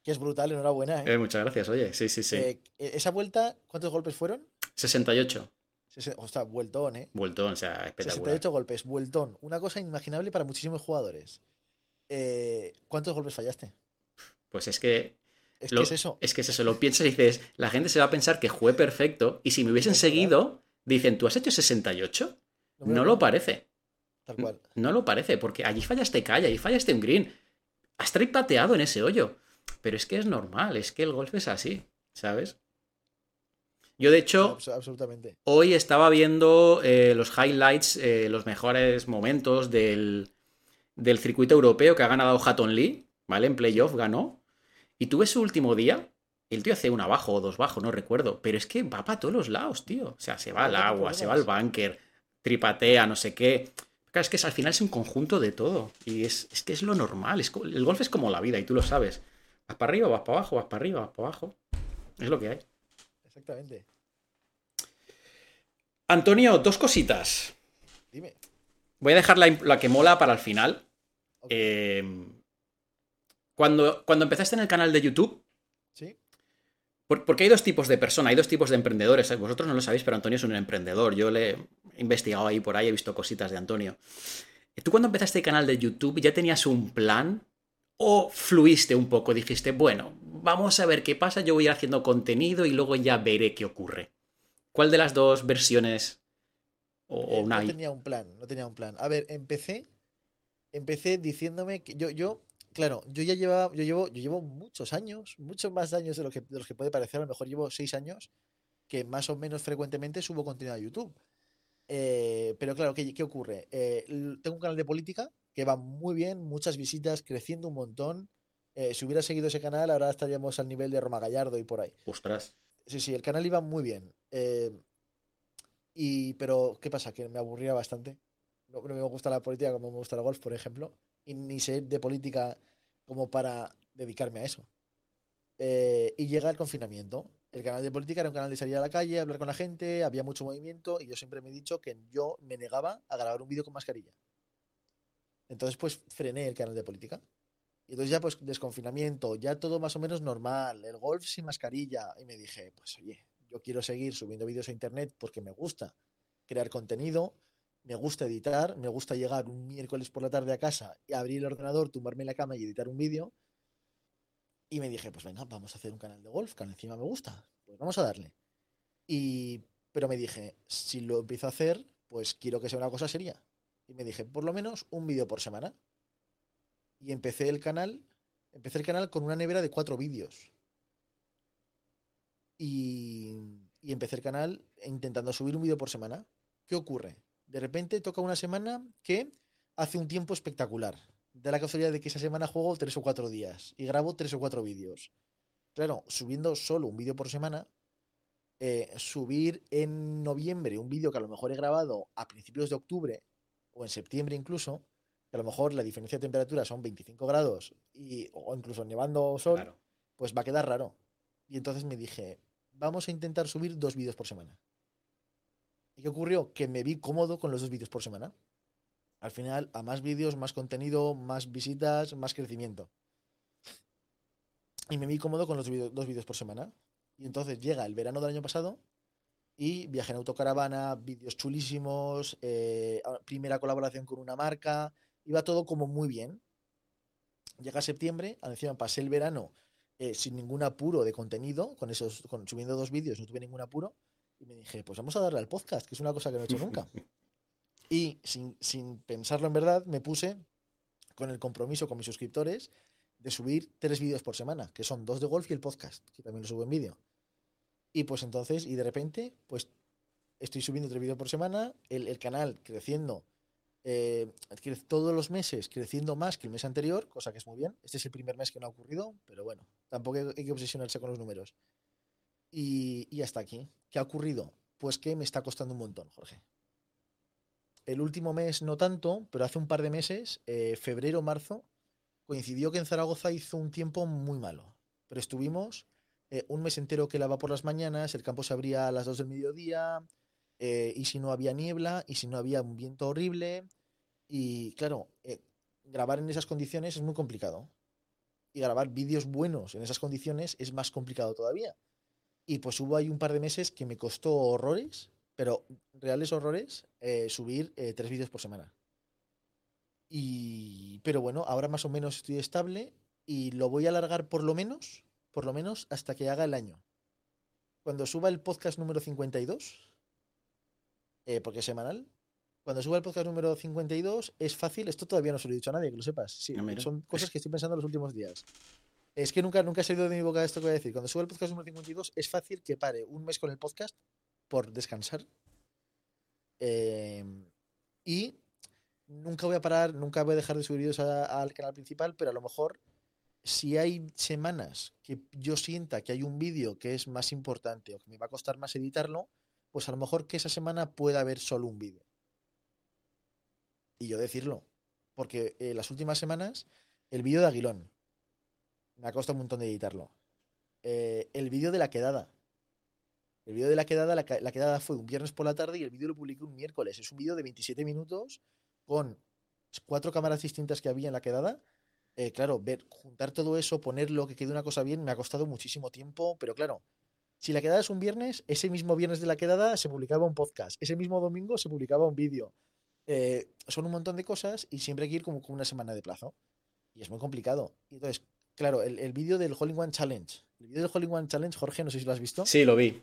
que es brutal, enhorabuena. ¿eh? Eh, muchas gracias, oye. Sí, sí, sí. Eh, esa vuelta, ¿cuántos golpes fueron? 68. Sese- O sea, vueltón, ¿eh? Vueltón, o sea, espectacular. 68 golpes, vueltón. Una cosa inimaginable para muchísimos jugadores. Eh, ¿Cuántos golpes fallaste? Pues es que Es Lo- que es eso. Es que si se lo piensas y dices, la gente se va a pensar que jugué perfecto y si me hubiesen seguido, dicen, ¿tú has hecho 68? No lo parece. Tal cual. No lo parece, porque allí fallaste calle, allí fallaste un green. Has pateado en ese hoyo. Pero es que es normal, es que el golf es así, ¿sabes? Yo, de hecho, Abs- absolutamente. hoy estaba viendo eh, los highlights, eh, los mejores momentos del, del circuito europeo que ha ganado Hatton Lee, ¿vale? En playoff ganó. Y tú ves su último día, el tío hace un abajo o dos bajo, no recuerdo, pero es que va para todos los lados, tío. O sea, se va al agua, se va al bunker, tripatea, no sé qué. Claro, es que es- al final es un conjunto de todo. Y es, es que es lo normal. Es, el golf es como la vida y tú lo sabes. Vas para arriba, vas para abajo, vas para arriba, vas para abajo. Es lo que hay. Exactamente. Antonio, dos cositas. Dime. Voy a dejar la, la que mola para el final. Eh, cuando, cuando empezaste en el canal de YouTube, ¿Sí? Por- porque hay dos tipos de personas, hay dos tipos de emprendedores. ¿eh? Vosotros no lo sabéis, pero Antonio es un emprendedor. Yo le he investigado ahí por ahí, he visto cositas de Antonio. ¿Tú cuando empezaste el canal de YouTube ya tenías un plan? ¿O fluiste un poco? Dijiste, bueno, vamos a ver qué pasa, yo voy a ir haciendo contenido y luego ya veré qué ocurre. ¿Cuál de las dos versiones? O, o Eh, una... no tenía un plan, no tenía un plan. A ver, empecé, empecé diciéndome que yo, yo, claro, yo ya llevaba, yo llevo, yo llevo muchos años, muchos más años de lo que, de los que puede parecer, a lo mejor llevo seis años que más o menos frecuentemente subo contenido a YouTube. Eh, pero claro, ¿qué, qué ocurre? Eh, tengo un canal de política que va muy bien, muchas visitas, creciendo un montón. Eh, si hubiera seguido ese canal, ahora estaríamos al nivel de Roma Gallardo y por ahí. Ostras. Sí, sí, el canal iba muy bien. y, pero, ¿qué pasa? Que me aburría bastante. No, no me gusta la política como me gusta el golf, por ejemplo. Y ni sé de política como para dedicarme a eso. Eh, y llega el confinamiento. El canal de política era un canal de salir a la calle, hablar con la gente, había mucho movimiento y yo siempre me he dicho que yo me negaba a grabar un vídeo con mascarilla. Entonces, pues frené el canal de política. Y entonces ya pues desconfinamiento, ya todo más o menos normal, el golf sin mascarilla. Y me dije, pues oye, yo quiero seguir subiendo vídeos a internet porque me gusta crear contenido, me gusta editar, me gusta llegar un miércoles por la tarde a casa y abrir el ordenador, tumbarme en la cama y editar un vídeo. Y me dije, pues venga, vamos a hacer un canal de golf, que encima me gusta. Pues vamos a darle. Y, pero me dije, si lo empiezo a hacer, pues quiero que sea una cosa seria. Y me dije, por lo menos un vídeo por semana y empecé el canal, empecé el canal con una nevera de cuatro vídeos. Y, y empecé el canal intentando subir un vídeo por semana. ¿Qué ocurre? De repente toca una semana que hace un tiempo espectacular. Da la casualidad de que esa semana juego tres o cuatro días y grabo tres o cuatro vídeos. Claro, subiendo solo un vídeo por semana, eh, subir en noviembre un vídeo que a lo mejor he grabado a principios de octubre o en septiembre incluso, que a lo mejor la diferencia de temperatura son 25 grados y, o incluso nevando sol, Claro. pues va a quedar raro. Y entonces me dije, vamos a intentar subir dos vídeos por semana. ¿Y qué ocurrió? Que me vi cómodo con los dos vídeos por semana. Al final, a más vídeos, más contenido, más visitas, más crecimiento. Y me vi cómodo con los dos vídeos por semana. Y entonces llega el verano del año pasado y viaje en autocaravana, vídeos chulísimos, eh, primera colaboración con una marca, iba todo como muy bien. Llega septiembre, encima pasé el verano eh, sin ningún apuro de contenido, con esos, con, subiendo dos vídeos, no tuve ningún apuro, y me dije, pues vamos a darle al podcast, que es una cosa que no he hecho nunca. Y sin, sin pensarlo en verdad, me puse con el compromiso con mis suscriptores de subir tres vídeos por semana, que son dos de golf y el podcast, que también lo subo en vídeo. Y pues entonces, y de repente, pues estoy subiendo tres vídeos por semana, el, el canal creciendo eh, todos los meses, creciendo más que el mes anterior, cosa que es muy bien. Este es el primer mes que no ha ocurrido, pero bueno, tampoco hay que obsesionarse con los números. Y, hasta aquí. ¿Qué ha ocurrido? Pues que me está costando un montón, Jorge. El último mes no tanto, pero hace un par de meses, eh, febrero, marzo, coincidió que en Zaragoza hizo un tiempo muy malo. Pero estuvimos eh, un mes entero que lava por las mañanas, el campo se abría a las 2 del mediodía, eh, y si no había niebla, y si no había un viento horrible. Y claro, grabar en esas condiciones es muy complicado. Y grabar vídeos buenos en esas condiciones es más complicado todavía. Y pues hubo ahí un par de meses que me costó horrores, pero reales horrores, eh, subir eh, tres vídeos por semana. Y, pero bueno, ahora más o menos estoy estable y lo voy a alargar por lo menos, por lo menos hasta que haga el año. Cuando suba el podcast número 52, eh, porque es semanal, cuando suba el podcast número 52 es fácil, esto todavía no se lo he dicho a nadie, que lo sepas. Sí, Ah, son cosas que estoy pensando en los últimos días. Es que nunca, nunca ha salido de mi boca esto que voy a decir. Cuando suba el podcast número 52 es fácil que pare un mes con el podcast por descansar. Eh, y nunca voy a parar, nunca voy a dejar de subir vídeos al canal principal, pero a lo mejor si hay semanas que yo sienta que hay un vídeo que es más importante o que me va a costar más editarlo, pues a lo mejor que esa semana pueda haber solo un vídeo. Y yo decirlo, porque eh, las últimas semanas el vídeo de Aguilón me ha costado un montón de editarlo. Eh, el vídeo de la quedada El vídeo de la quedada, la, quedada fue un viernes por la tarde y el vídeo lo publiqué un miércoles. Es un vídeo de 27 minutos con cuatro cámaras distintas que había en la quedada. Eh, claro, ver, juntar todo eso, ponerlo, que quede una cosa bien, me ha costado muchísimo tiempo, pero claro, si la quedada es un viernes, ese mismo viernes de la quedada se publicaba un podcast, ese mismo domingo se publicaba un vídeo. Eh, son un montón de cosas y siempre hay que ir como con una semana de plazo. Y es muy complicado. Entonces, claro, el, el vídeo del Hole in One Challenge. El vídeo del Hole in One Challenge, Jorge, no sé si lo has visto, Sí, lo vi.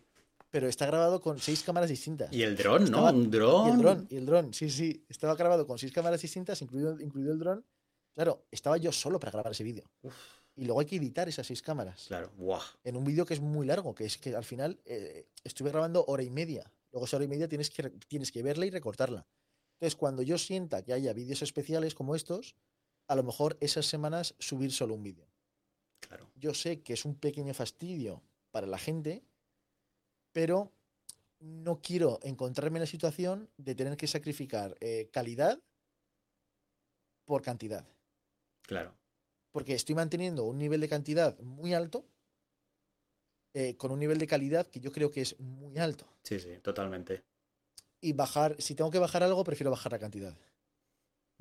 pero está grabado con seis cámaras distintas. Y el dron, ¿no? Un Y dron. el dron, y el dron, sí, sí. Estaba grabado con seis cámaras distintas, incluido, incluido el dron. Claro, estaba yo solo para grabar ese vídeo. Y luego hay que editar esas seis cámaras. Claro, buah. En un vídeo que es muy largo, que es que al final eh, estuve grabando hora y media. Luego esa hora y media tienes que, tienes que verla y recortarla. Entonces, cuando yo sienta que haya vídeos especiales como estos, a lo mejor esas semanas subir solo un vídeo. Claro. Yo sé que es un pequeño fastidio para la gente, pero no quiero encontrarme en la situación de tener que sacrificar eh, calidad por cantidad. Claro. Porque estoy manteniendo un nivel de cantidad muy alto eh, con un nivel de calidad que yo creo que es muy alto. Sí, sí, totalmente. Y bajar, si tengo que bajar algo, prefiero bajar la cantidad.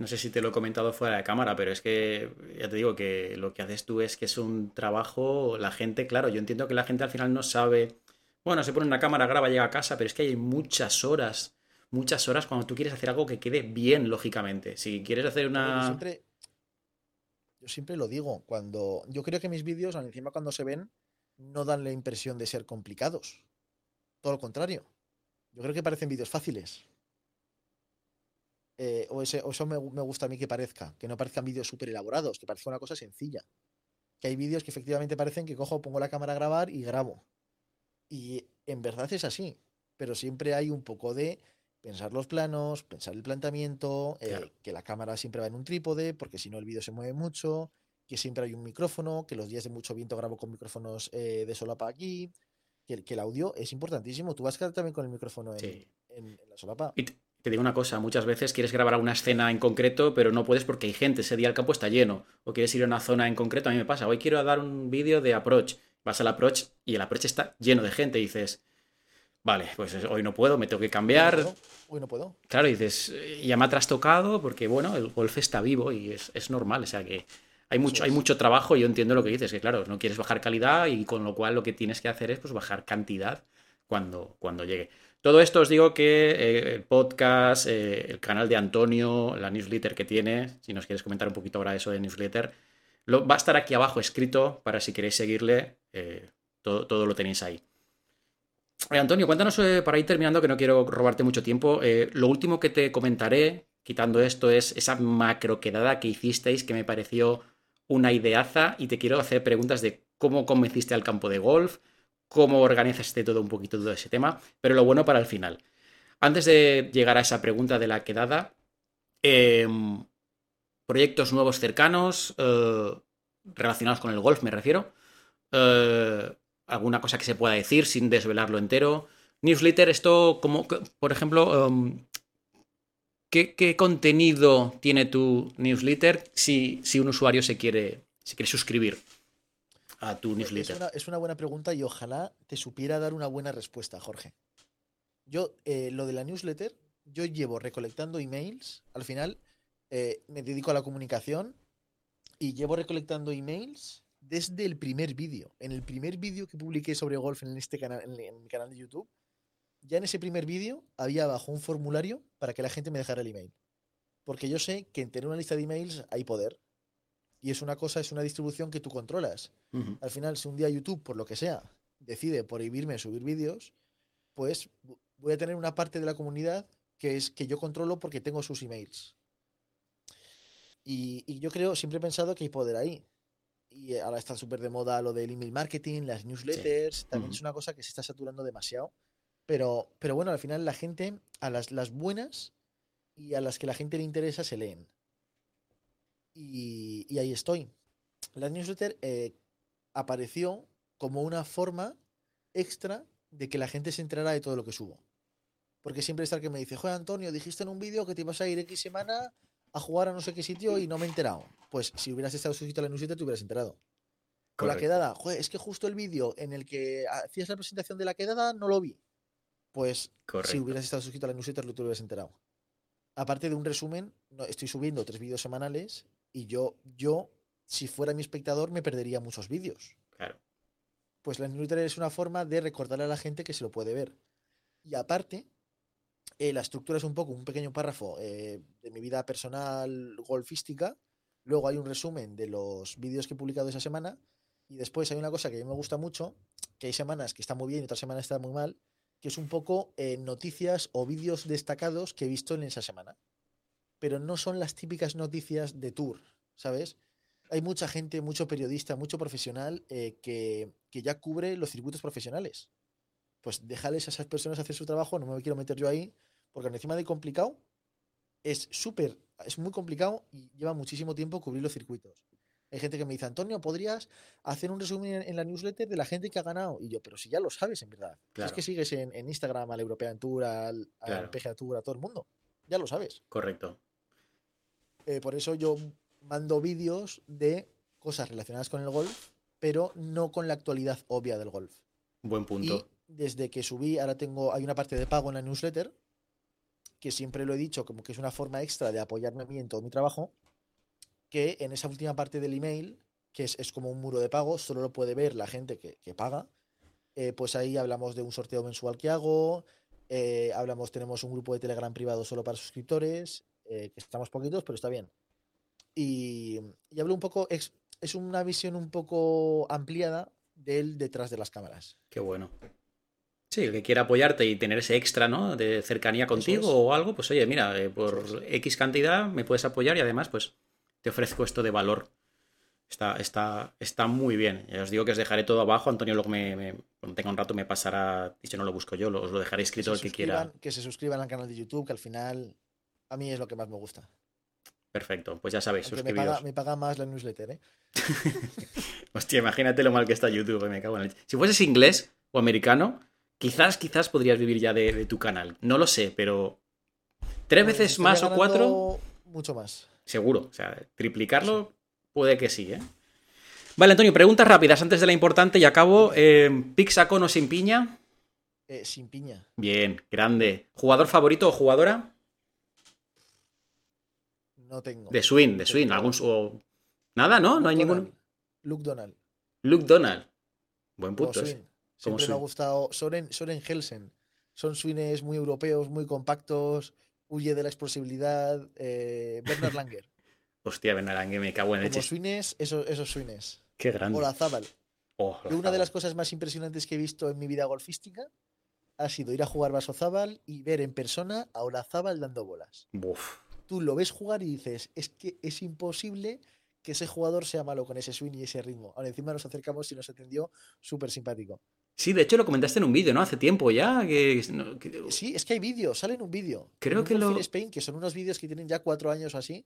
No sé si te lo he comentado fuera de cámara, pero es que ya te digo que lo que haces tú es que es un trabajo, la gente, claro, yo entiendo que la gente al final no sabe, bueno, se pone una cámara, graba, llega a casa, pero es que hay muchas horas, muchas horas cuando tú quieres hacer algo que quede bien, lógicamente. Si quieres hacer Pero Yo una... siempre, yo siempre lo digo, cuando yo creo que mis vídeos, encima cuando se ven, no dan la impresión de ser complicados. Todo lo contrario. Yo creo que parecen vídeos fáciles. Eh, o, ese- o eso me, gu- me gusta a mí que parezca, que no parezcan vídeos súper elaborados, que parezca una cosa sencilla. Que hay vídeos que efectivamente parecen que cojo, pongo la cámara a grabar y grabo. Y en verdad es así, pero siempre hay un poco de pensar los planos, pensar el planteamiento, eh, Claro. que la cámara siempre va en un trípode, porque si no el vídeo se mueve mucho, que siempre hay un micrófono, que los días de mucho viento grabo con micrófonos eh, de solapa aquí, que, el- que el audio es importantísimo. Tú vas a quedar también con el micrófono en, Sí. en- en la solapa. Y te, digo una cosa, muchas veces quieres grabar una escena en concreto, pero no puedes porque hay gente, ese día el campo está lleno, o quieres ir a una zona en concreto, a mí me pasa, hoy quiero dar un vídeo de approach, vas al approach y el approach está lleno de gente y dices, vale, pues hoy no puedo, me tengo que Hoy cambiar, no puedo, hoy no puedo. Claro, y dices, eh, ya me ha trastocado porque, bueno, el golf está vivo y es, es normal. O sea que hay mucho, hay mucho trabajo y yo entiendo lo que dices, que claro, no quieres bajar calidad y con lo cual lo que tienes que hacer es pues bajar cantidad cuando, cuando llegue. Todo esto os digo que eh, el podcast, eh, el canal de Antonio, la newsletter que tiene, si nos quieres comentar un poquito ahora eso de newsletter, lo, va a estar aquí abajo escrito para si queréis seguirle, eh, todo, todo lo tenéis ahí. Antonio, cuéntanos para ir terminando, que no quiero robarte mucho tiempo. lo último que te comentaré, quitando esto, es esa macro quedada que hicisteis que me pareció una ideaza y te quiero hacer preguntas de cómo convenciste al campo de golf, cómo organizaste todo un poquito todo ese tema, pero lo bueno para el final. Antes de llegar a esa pregunta de la quedada, em, proyectos nuevos cercanos eh, relacionados con el golf, me refiero. Eh, alguna cosa que se pueda decir sin desvelarlo entero. Newsletter, esto como, por ejemplo, em, ¿qué, qué contenido tiene tu newsletter si, si un usuario se quiere, se quiere suscribir a tu Es newsletter? una, es una buena pregunta y ojalá te supiera dar una buena respuesta, Jorge. Yo, eh, lo de la newsletter, yo llevo recolectando emails. Al final, eh, me dedico a la comunicación y llevo recolectando emails desde el primer vídeo. En el primer vídeo que publiqué sobre golf en este canal, en, en mi canal de YouTube, ya en ese primer vídeo había abajo un formulario para que la gente me dejara el email. Porque yo sé que en tener una lista de emails hay poder. Y es una cosa, es una distribución que tú controlas. Al final, si un día YouTube, por lo que sea, decide prohibirme subir vídeos, pues vo- voy a tener una parte de la comunidad que es que yo controlo porque tengo sus emails. Y, y yo creo, siempre he pensado que hay poder ahí. Y ahora está súper de moda lo del email marketing, las newsletters, también es una cosa que se está saturando demasiado. Pero, pero bueno, al final la gente, a las, las buenas y a las que la gente le interesa, se leen. Y, y ahí estoy. La newsletter eh, apareció como una forma extra de que la gente se enterara de todo lo que subo. Porque siempre está el que me dice, joder Antonio, dijiste en un vídeo que te ibas a ir X semana a jugar a no sé qué sitio y no me he enterado. Pues si hubieras estado suscrito a la newsletter te hubieras enterado. Con la quedada, joder, es que justo el vídeo en el que hacías la presentación de la quedada no lo vi. Pues Correcto. si hubieras estado suscrito a la newsletter, lo te hubieras enterado. Aparte de un resumen, estoy subiendo tres vídeos semanales y yo, yo, si fuera mi espectador, me perdería muchos vídeos. Claro. Pues la newsletter es una forma de recordarle a la gente que se lo puede ver. Y aparte, eh, la estructura es un poco un pequeño párrafo eh, de mi vida personal golfística. Luego hay un resumen de los vídeos que he publicado esa semana. Y después hay una cosa que a mí me gusta mucho, que hay semanas que está muy bien y otras semanas está muy mal, que es un poco eh, noticias o vídeos destacados que he visto en esa semana. Pero no son las típicas noticias de tour, ¿sabes? Hay mucha gente, mucho periodista, mucho profesional eh, que, que ya cubre los circuitos profesionales. Pues déjales a esas personas hacer su trabajo, no me quiero meter yo ahí, porque encima de complicado, es súper, es muy complicado y lleva muchísimo tiempo cubrir los circuitos. Hay gente que me dice, Antonio, ¿podrías hacer un resumen en, la newsletter de la gente que ha ganado? Y yo, pero si ya lo sabes, en verdad. Si Es que sigues en, en Instagram al European Tour, al, al Claro. PGA Tour, a todo el mundo. Ya lo sabes. Correcto. Eh, por eso yo mando vídeos de cosas relacionadas con el golf, pero no con la actualidad obvia del golf. Buen punto. Y desde que subí, ahora tengo, hay una parte de pago en la newsletter, que siempre lo he dicho, como que es una forma extra de apoyarme a mí en todo mi trabajo, que en esa última parte del email, que es, es como un muro de pago, solo lo puede ver la gente que, que paga, eh, pues ahí hablamos de un sorteo mensual que hago, eh, hablamos, tenemos un grupo de Telegram privado solo para suscriptores, eh, que estamos poquitos, pero está bien. Y, y hablo un poco, es, es una visión un poco ampliada del detrás de las cámaras. Qué bueno. Sí, el que quiera apoyarte y tener ese extra, ¿no? De cercanía contigo es. o algo, pues oye, mira, eh, por X cantidad me puedes apoyar y además, pues, te ofrezco esto de valor. Está, está, está muy bien. Ya os digo que os dejaré todo abajo. Antonio luego me, me- cuando tenga un rato me pasará, y si no lo busco yo, lo- os lo dejaré escrito se el que quiera. que se suscriban al canal de YouTube, que al final a mí es lo que más me gusta. Perfecto, pues ya sabéis, Aunque me suscribiros. paga, me paga más la newsletter, ¿eh? Hostia, imagínate lo mal que está YouTube, me cago en leche. Si fueses inglés o americano, quizás, quizás podrías vivir ya de, de tu canal. No lo sé, pero tres Pues veces más o cuatro, Mucho más. seguro. O sea, triplicarlo puede que sí, ¿eh? Vale, Antonio, preguntas rápidas antes de la importante y acabo. Eh, ¿Pizza con o sin piña? Eh, sin piña. Bien, grande. ¿Jugador favorito o jugadora? No tengo. De swing, de swing. ¿Algún, su- o- Nada, ¿no? No hay Donald. ningún. Luke Donald. Luke Donald. Buen punto. swing. ese. Siempre me ha gustado. Soren, Soren Helsen. Son swings muy europeos, muy compactos. Huye de la explosividad. Eh, Bernard Langer. Hostia, Benarangue, me cago en leche. swings, esos, esos swings. Qué grande. O la Zabal. Oh, una de las cosas más impresionantes que he visto en mi vida golfística ha sido ir a jugar Vasozábal y ver en persona a Olazábal dando bolas. Buf. Tú lo ves jugar y dices, es que es imposible que ese jugador sea malo con ese swing y ese ritmo. Ahora encima nos acercamos y nos atendió súper simpático. Sí, de hecho lo comentaste en un vídeo, ¿no? Hace tiempo ya. Que, no, que- Sí, es que hay vídeos, sale en un vídeo. Creo En que lo- Spain, que son unos vídeos que tienen ya cuatro años o así,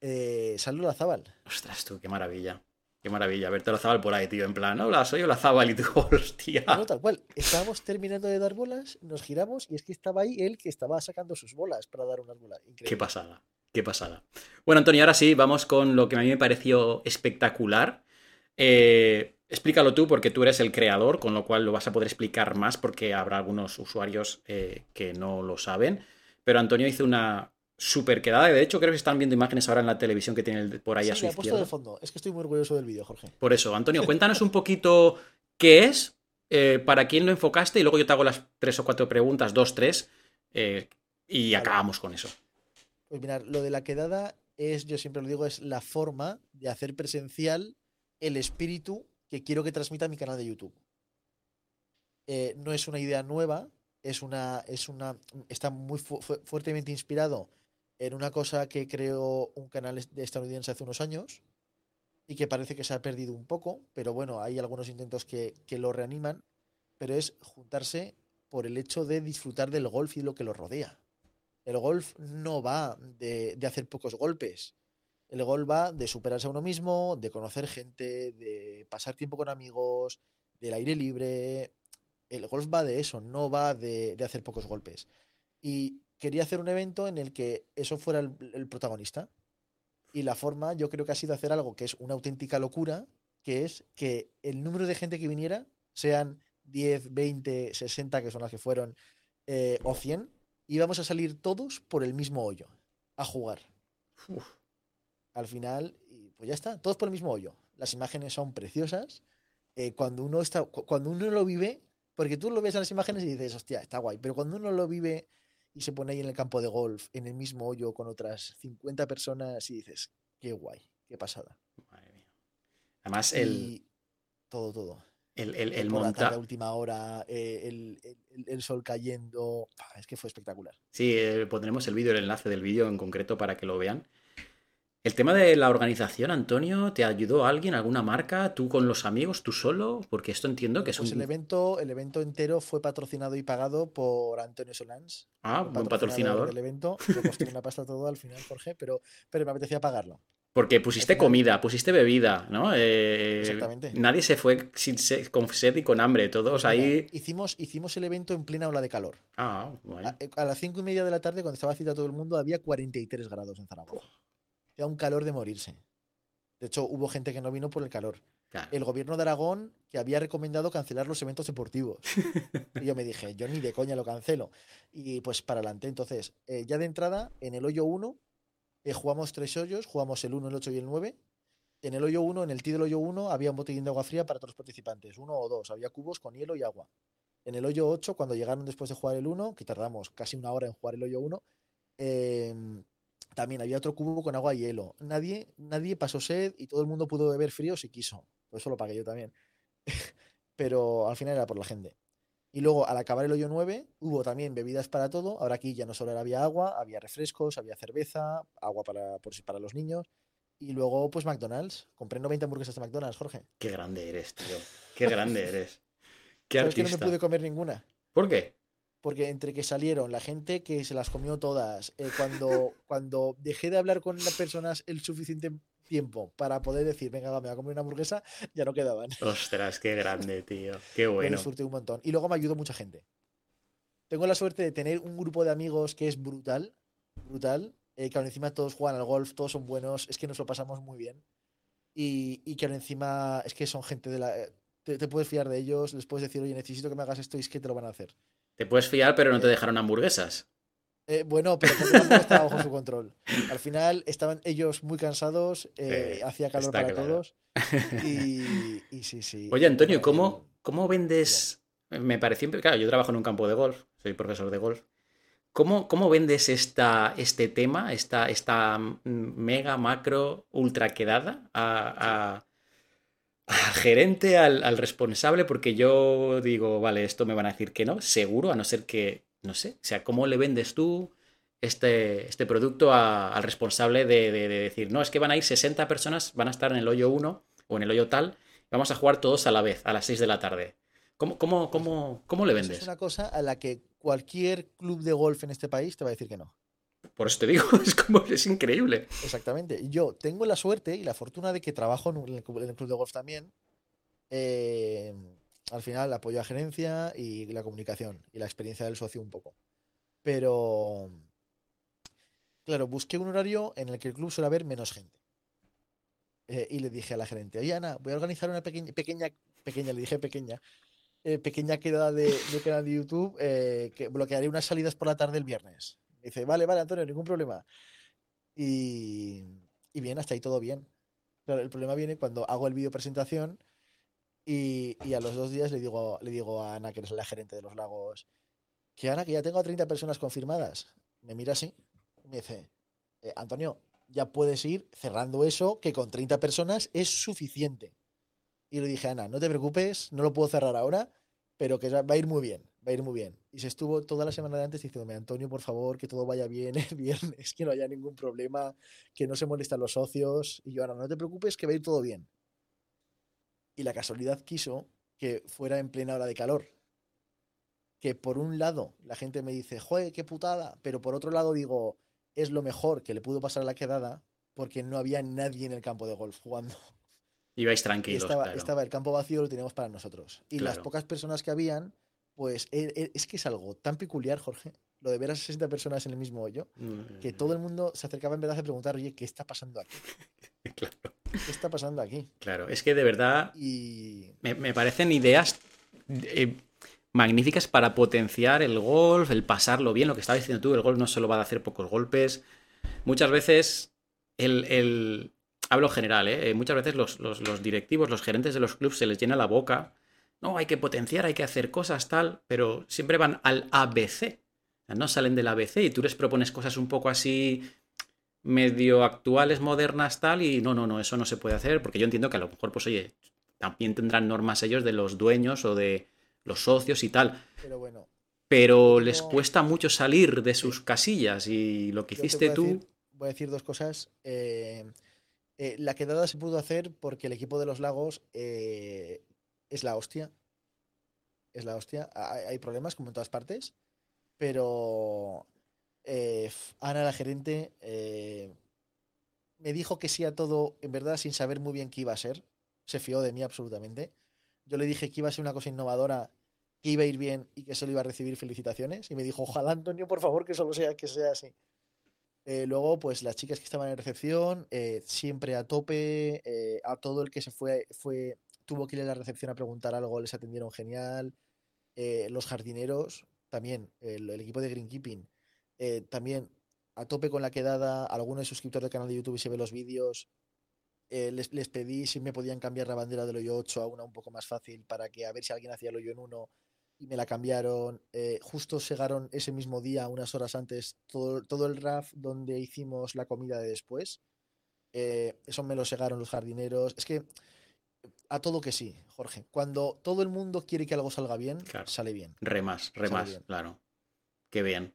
eh, sale Olazábal. Ostras, tú, qué maravilla. Qué maravilla. Verte la Zabal por ahí, tío. En plan, hola, soy la Zabal y tú, hostia. No, tal cual. Estábamos terminando de dar bolas, nos giramos y es que estaba ahí él que estaba sacando sus bolas para dar unas bolas. Increíble. Qué pasada. Qué pasada. Bueno, Antonio, ahora sí, vamos con lo que a mí me pareció espectacular. Eh, explícalo tú porque tú eres el creador, con lo cual lo vas a poder explicar más porque habrá algunos usuarios eh, que no lo saben. Pero Antonio hizo una super quedada. De hecho, creo que están viendo imágenes ahora en la televisión que tiene por ahí Sí, a su izquierda. de fondo. Es que estoy muy orgulloso del vídeo, Jorge. Por eso, Antonio, cuéntanos un poquito qué es, eh, para quién lo enfocaste y luego yo te hago las tres o cuatro preguntas, dos, tres, eh, y Vale. acabamos con eso. Pues mirar, lo de la quedada es, yo siempre lo digo, es la forma de hacer presencial el espíritu que quiero que transmita mi canal de YouTube. Eh, no es una idea nueva, es una, es una, está muy fu- fu- fuertemente inspirado en una cosa que creó un canal es- de estadounidense hace unos años y que parece que se ha perdido un poco, pero bueno, hay algunos intentos que, que lo reaniman, pero es juntarse por el hecho de disfrutar del golf y lo que lo rodea. El golf no va de, de hacer pocos golpes. El golf va de superarse a uno mismo, de conocer gente, de pasar tiempo con amigos, del aire libre. El golf va de eso, no va de, de hacer pocos golpes. Y quería hacer un evento en el que eso fuera el, el protagonista. Y la forma, yo creo que ha sido hacer algo que es una auténtica locura, que es que el número de gente que viniera, sean 10, 20, 60, que son las que fueron, eh, o 100, íbamos a salir todos por el mismo hoyo, a jugar. Uf. Al final, pues ya está, todos por el mismo hoyo. Las imágenes son preciosas. eh, cuando uno está, cu- cuando uno lo vive, porque tú lo ves en las imágenes y dices, hostia, está guay, pero cuando uno lo vive y se pone ahí en el campo de golf, en el mismo hoyo con otras 50 personas y dices, qué guay, qué pasada. Madre mía. Además, el, Y todo, todo. el, el, el la última hora, eh, el, el- el sol cayendo, es que fue espectacular. Sí, eh, pondremos el vídeo, el enlace del vídeo en concreto para que lo vean. El tema de la organización, Antonio, ¿te ayudó alguien, alguna marca? ¿Tú con los amigos, tú solo? Porque esto entiendo que es Pues un... el evento, el evento entero fue patrocinado y pagado por Antonio Solans, Ah, el buen patrocinador del evento. Me costó una pasta todo al final, Jorge, pero, pero me apetecía pagarlo. Porque pusiste comida, pusiste bebida, ¿no? Eh, Exactamente. Nadie se fue sin con sed y con hambre, todos mira, ahí... hicimos, hicimos el evento en plena ola de calor. Ah, bueno. A, a las cinco y media de la tarde, cuando estaba cita todo el mundo, había 43 grados en Zaragoza. Era un calor de morirse. De hecho, hubo gente que no vino por el calor. Claro. El gobierno de Aragón que había recomendado cancelar los eventos deportivos. Y yo me dije, yo ni de coña lo cancelo. Y pues para adelante. Entonces, eh, ya de entrada, en el hoyo 1, eh, jugamos tres hoyos, jugamos el 1, el 8 y el 9. En el hoyo 1, en el tee del hoyo 1, había un botellín de agua fría para todos los participantes, uno o dos. Había cubos con hielo y agua. En el hoyo 8, cuando llegaron después de jugar el 1, que tardamos casi una hora en jugar el hoyo 1, em, también había otro cubo con agua y hielo. Nadie, nadie pasó sed y todo el mundo pudo beber frío si quiso. Por eso lo pagué yo también. Pero al final era por la gente. Y luego, al acabar el hoyo 9, hubo también bebidas para todo. Ahora aquí ya no solo había agua, había refrescos, había cerveza, agua para, por si- para los niños. Y luego, pues McDonald's. Compré 90 hamburguesas de McDonald's, Jorge. Qué grande eres, tío. Qué grande eres. Qué ¿Sabes que no me artista. pude comer ninguna? ¿Por qué? Porque entre que salieron la gente que se las comió todas, eh, cuando, cuando dejé de hablar con las personas el suficiente tiempo para poder decir, venga, me voy a comer una hamburguesa, ya no quedaban. Ostras, qué grande, tío. Qué bueno. disfruté un montón. Y luego me ayudó mucha gente. Tengo la suerte de tener un grupo de amigos que es brutal, brutal, eh, que ahora encima todos juegan al golf, todos son buenos, es que nos lo pasamos muy bien. Y, y que ahora encima es que son gente de la... eh, Te, te puedes fiar de ellos, les puedes decir, oye, necesito que me hagas esto y es que te lo van a hacer. Te puedes fiar, pero no te Eh, dejaron hamburguesas. Eh, bueno, pero tampoco estaba bajo su control. Al final estaban ellos muy cansados, eh, Sí, hacía calor para claro. todos. Y, y sí, sí. Oye, Antonio, ¿cómo, cómo vendes? Me pareció, claro, yo trabajo en un campo de golf, soy profesor de golf. ¿Cómo, cómo vendes esta, este tema, esta, esta mm, mega, macro, ultra quedada a- al gerente, al, al responsable? Porque yo digo, vale, esto me van a decir que no, seguro, a no ser que, no sé, o sea, ¿cómo le vendes tú este, este producto a- al responsable de, de- de decir, no, es que van a ir 60 personas, van a estar en el hoyo 1 o en el hoyo tal, vamos a jugar todos a la vez, a las 6 de la tarde? ¿Cómo, cómo, cómo, cómo le eso vendes? es una cosa a la que cualquier club de golf en este país te va a decir que no. Por eso te digo, es como, es increíble. Exactamente. Yo tengo la suerte y la fortuna de que trabajo en, un- el, club, de golf también. Eh, al final, apoyo a gerencia y la comunicación y la experiencia del socio un poco. Pero, claro, busqué un horario en el que el club suele haber menos gente. Eh, y le dije a la gerente, oye Ana, voy a organizar una pequeña, pequeña, pequeña, le dije pequeña, eh, pequeña quedada de, canal de YouTube, que bloquearé unas salidas por la tarde el viernes. Dice, vale, vale, Antonio, ningún problema. Y, y bien, hasta ahí todo bien. El problema viene cuando hago el vídeo presentación y, y a los dos días le digo, le digo a Ana, que es la gerente de los lagos, que Ana, que ya tengo a 30 personas confirmadas. Me mira así y me dice, "Eh, Antonio, ya puedes ir cerrando eso, que con 30 personas es suficiente. Y le dije Ana, no te preocupes, no lo puedo cerrar ahora, pero que va a ir muy bien, va a ir muy bien. Y se estuvo toda la semana de antes diciéndome, Antonio, por favor, que todo vaya bien el viernes, que no haya ningún problema, que no se molestan los socios. Y yo, Ana, no te preocupes, que va a ir todo bien. Y la casualidad quiso que fuera en plena hora de calor. Que por un lado la gente me dice, joder, qué putada, pero por otro lado digo, es lo mejor que le pudo pasar a la quedada porque no había nadie en el campo de golf jugando. Ibais tranquilos, estaba, claro. estaba el campo vacío, lo teníamos para nosotros. Y las Claro. pocas personas que habían, pues e- e- es que es algo tan peculiar, Jorge, lo de ver a 60 personas en el mismo hoyo, que todo el mundo se acercaba en verdad a preguntar, oye, ¿qué está pasando aquí? Claro. ¿qué está pasando aquí? Claro, es que de verdad Y me, me parecen ideas eh, magníficas para potenciar el golf, el pasarlo bien, lo que estabas diciendo tú, el golf no solo va a hacer pocos golpes. Muchas veces el, el- hablo general, ¿eh? Eh, muchas veces los, los- los directivos, los gerentes de los clubes se les llena la boca. No, hay que potenciar, hay que hacer cosas tal, pero siempre van al ABC. No salen del ABC y tú les propones cosas un poco así medio actuales, modernas, tal, y no, no, no, eso no se puede hacer, porque yo entiendo que a lo mejor, pues oye, también tendrán normas ellos de los dueños o de los socios y tal, pero bueno, pero les cuesta mucho salir de sus casillas y lo que yo hiciste tú, decir- voy a decir dos cosas. Eh, eh, la quedada se pudo hacer porque el equipo de los lagos eh, es la hostia. Es la hostia. Hay, problemas como en todas partes, pero eh, Ana, la gerente, eh, me dijo que sí a todo, en verdad, sin saber muy bien qué iba a ser. Se fió de mí absolutamente. Yo le dije que iba a ser una cosa innovadora, que iba a ir bien y que solo iba a recibir felicitaciones. Y me dijo, ojalá, Antonio, por favor, que solo sea, que sea así. Eh, luego, pues las chicas que estaban en recepción, siempre a tope, a todo el que se fue, fue, tuvo que ir a la recepción a preguntar algo, les atendieron genial. Eh, los jardineros, también, el, equipo de Greenkeeping, eh, también a tope con la quedada, alguno de suscriptores del canal de YouTube y se ve los vídeos, eh, les, les pedí si me podían cambiar la bandera del hoyo 8 a una un poco más fácil para que a ver si alguien hacía el hoyo en uno y me la cambiaron. Justo llegaron ese mismo día, unas horas antes, todo, todo el RAF donde hicimos la comida de después. Eso me lo segaron los jardineros. Es que a todo que sí, Jorge. Cuando todo el mundo quiere que algo salga bien, Claro. sale bien. remas, remas, claro. Qué bien.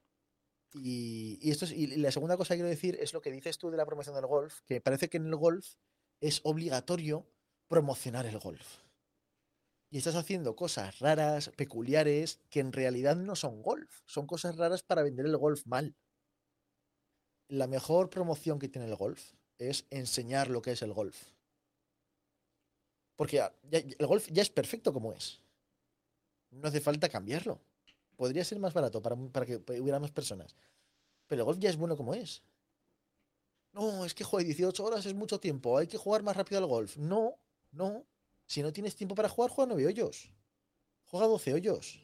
Y, y esto es, y la segunda cosa que quiero decir es lo que dices tú de la promoción del golf, que parece que en el golf es obligatorio promocionar el golf. Y estás haciendo cosas raras, peculiares, que en realidad no son golf. Son cosas raras para vender el golf mal. La mejor promoción que tiene el golf es enseñar lo que es el golf. Porque el golf ya es perfecto como es. No hace falta cambiarlo. Podría ser más barato para, para que hubiera más personas. Pero el golf ya es bueno como es. No, es que jugar 18 horas es mucho tiempo. Hay que jugar más rápido al golf. No, no. Si no tienes tiempo para jugar, juega 9 hoyos. Juega 12 hoyos.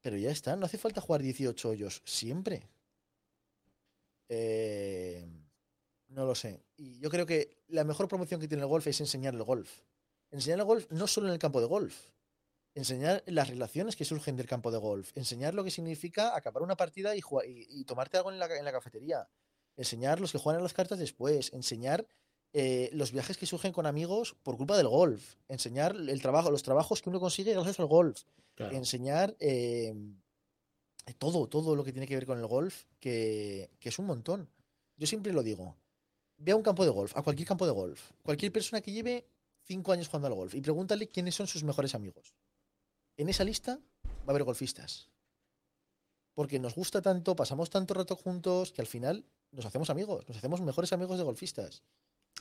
Pero ya está, no hace falta jugar 18 hoyos siempre. Eh, no lo sé. Y yo creo que la mejor promoción que tiene el golf es enseñar el golf. Enseñar el golf no solo en el campo de golf. Enseñar las relaciones que surgen del campo de golf. Enseñar lo que significa acabar una partida y, jugar- y- y tomarte algo en la, en la cafetería. Enseñar los que juegan a las cartas después. Enseñar eh, los viajes que surgen con amigos por culpa del golf. Enseñar el trabajo, los trabajos que uno consigue gracias al golf. Claro. Enseñar eh, todo, todo lo que tiene que ver con el golf, que, que es un montón. Yo siempre lo digo. Ve a un campo de golf, a cualquier campo de golf, cualquier persona que lleve cinco años jugando al golf y pregúntale quiénes son sus mejores amigos. En esa lista va a haber golfistas. Porque nos gusta tanto, pasamos tanto rato juntos, que al final nos hacemos amigos, nos hacemos mejores amigos de golfistas.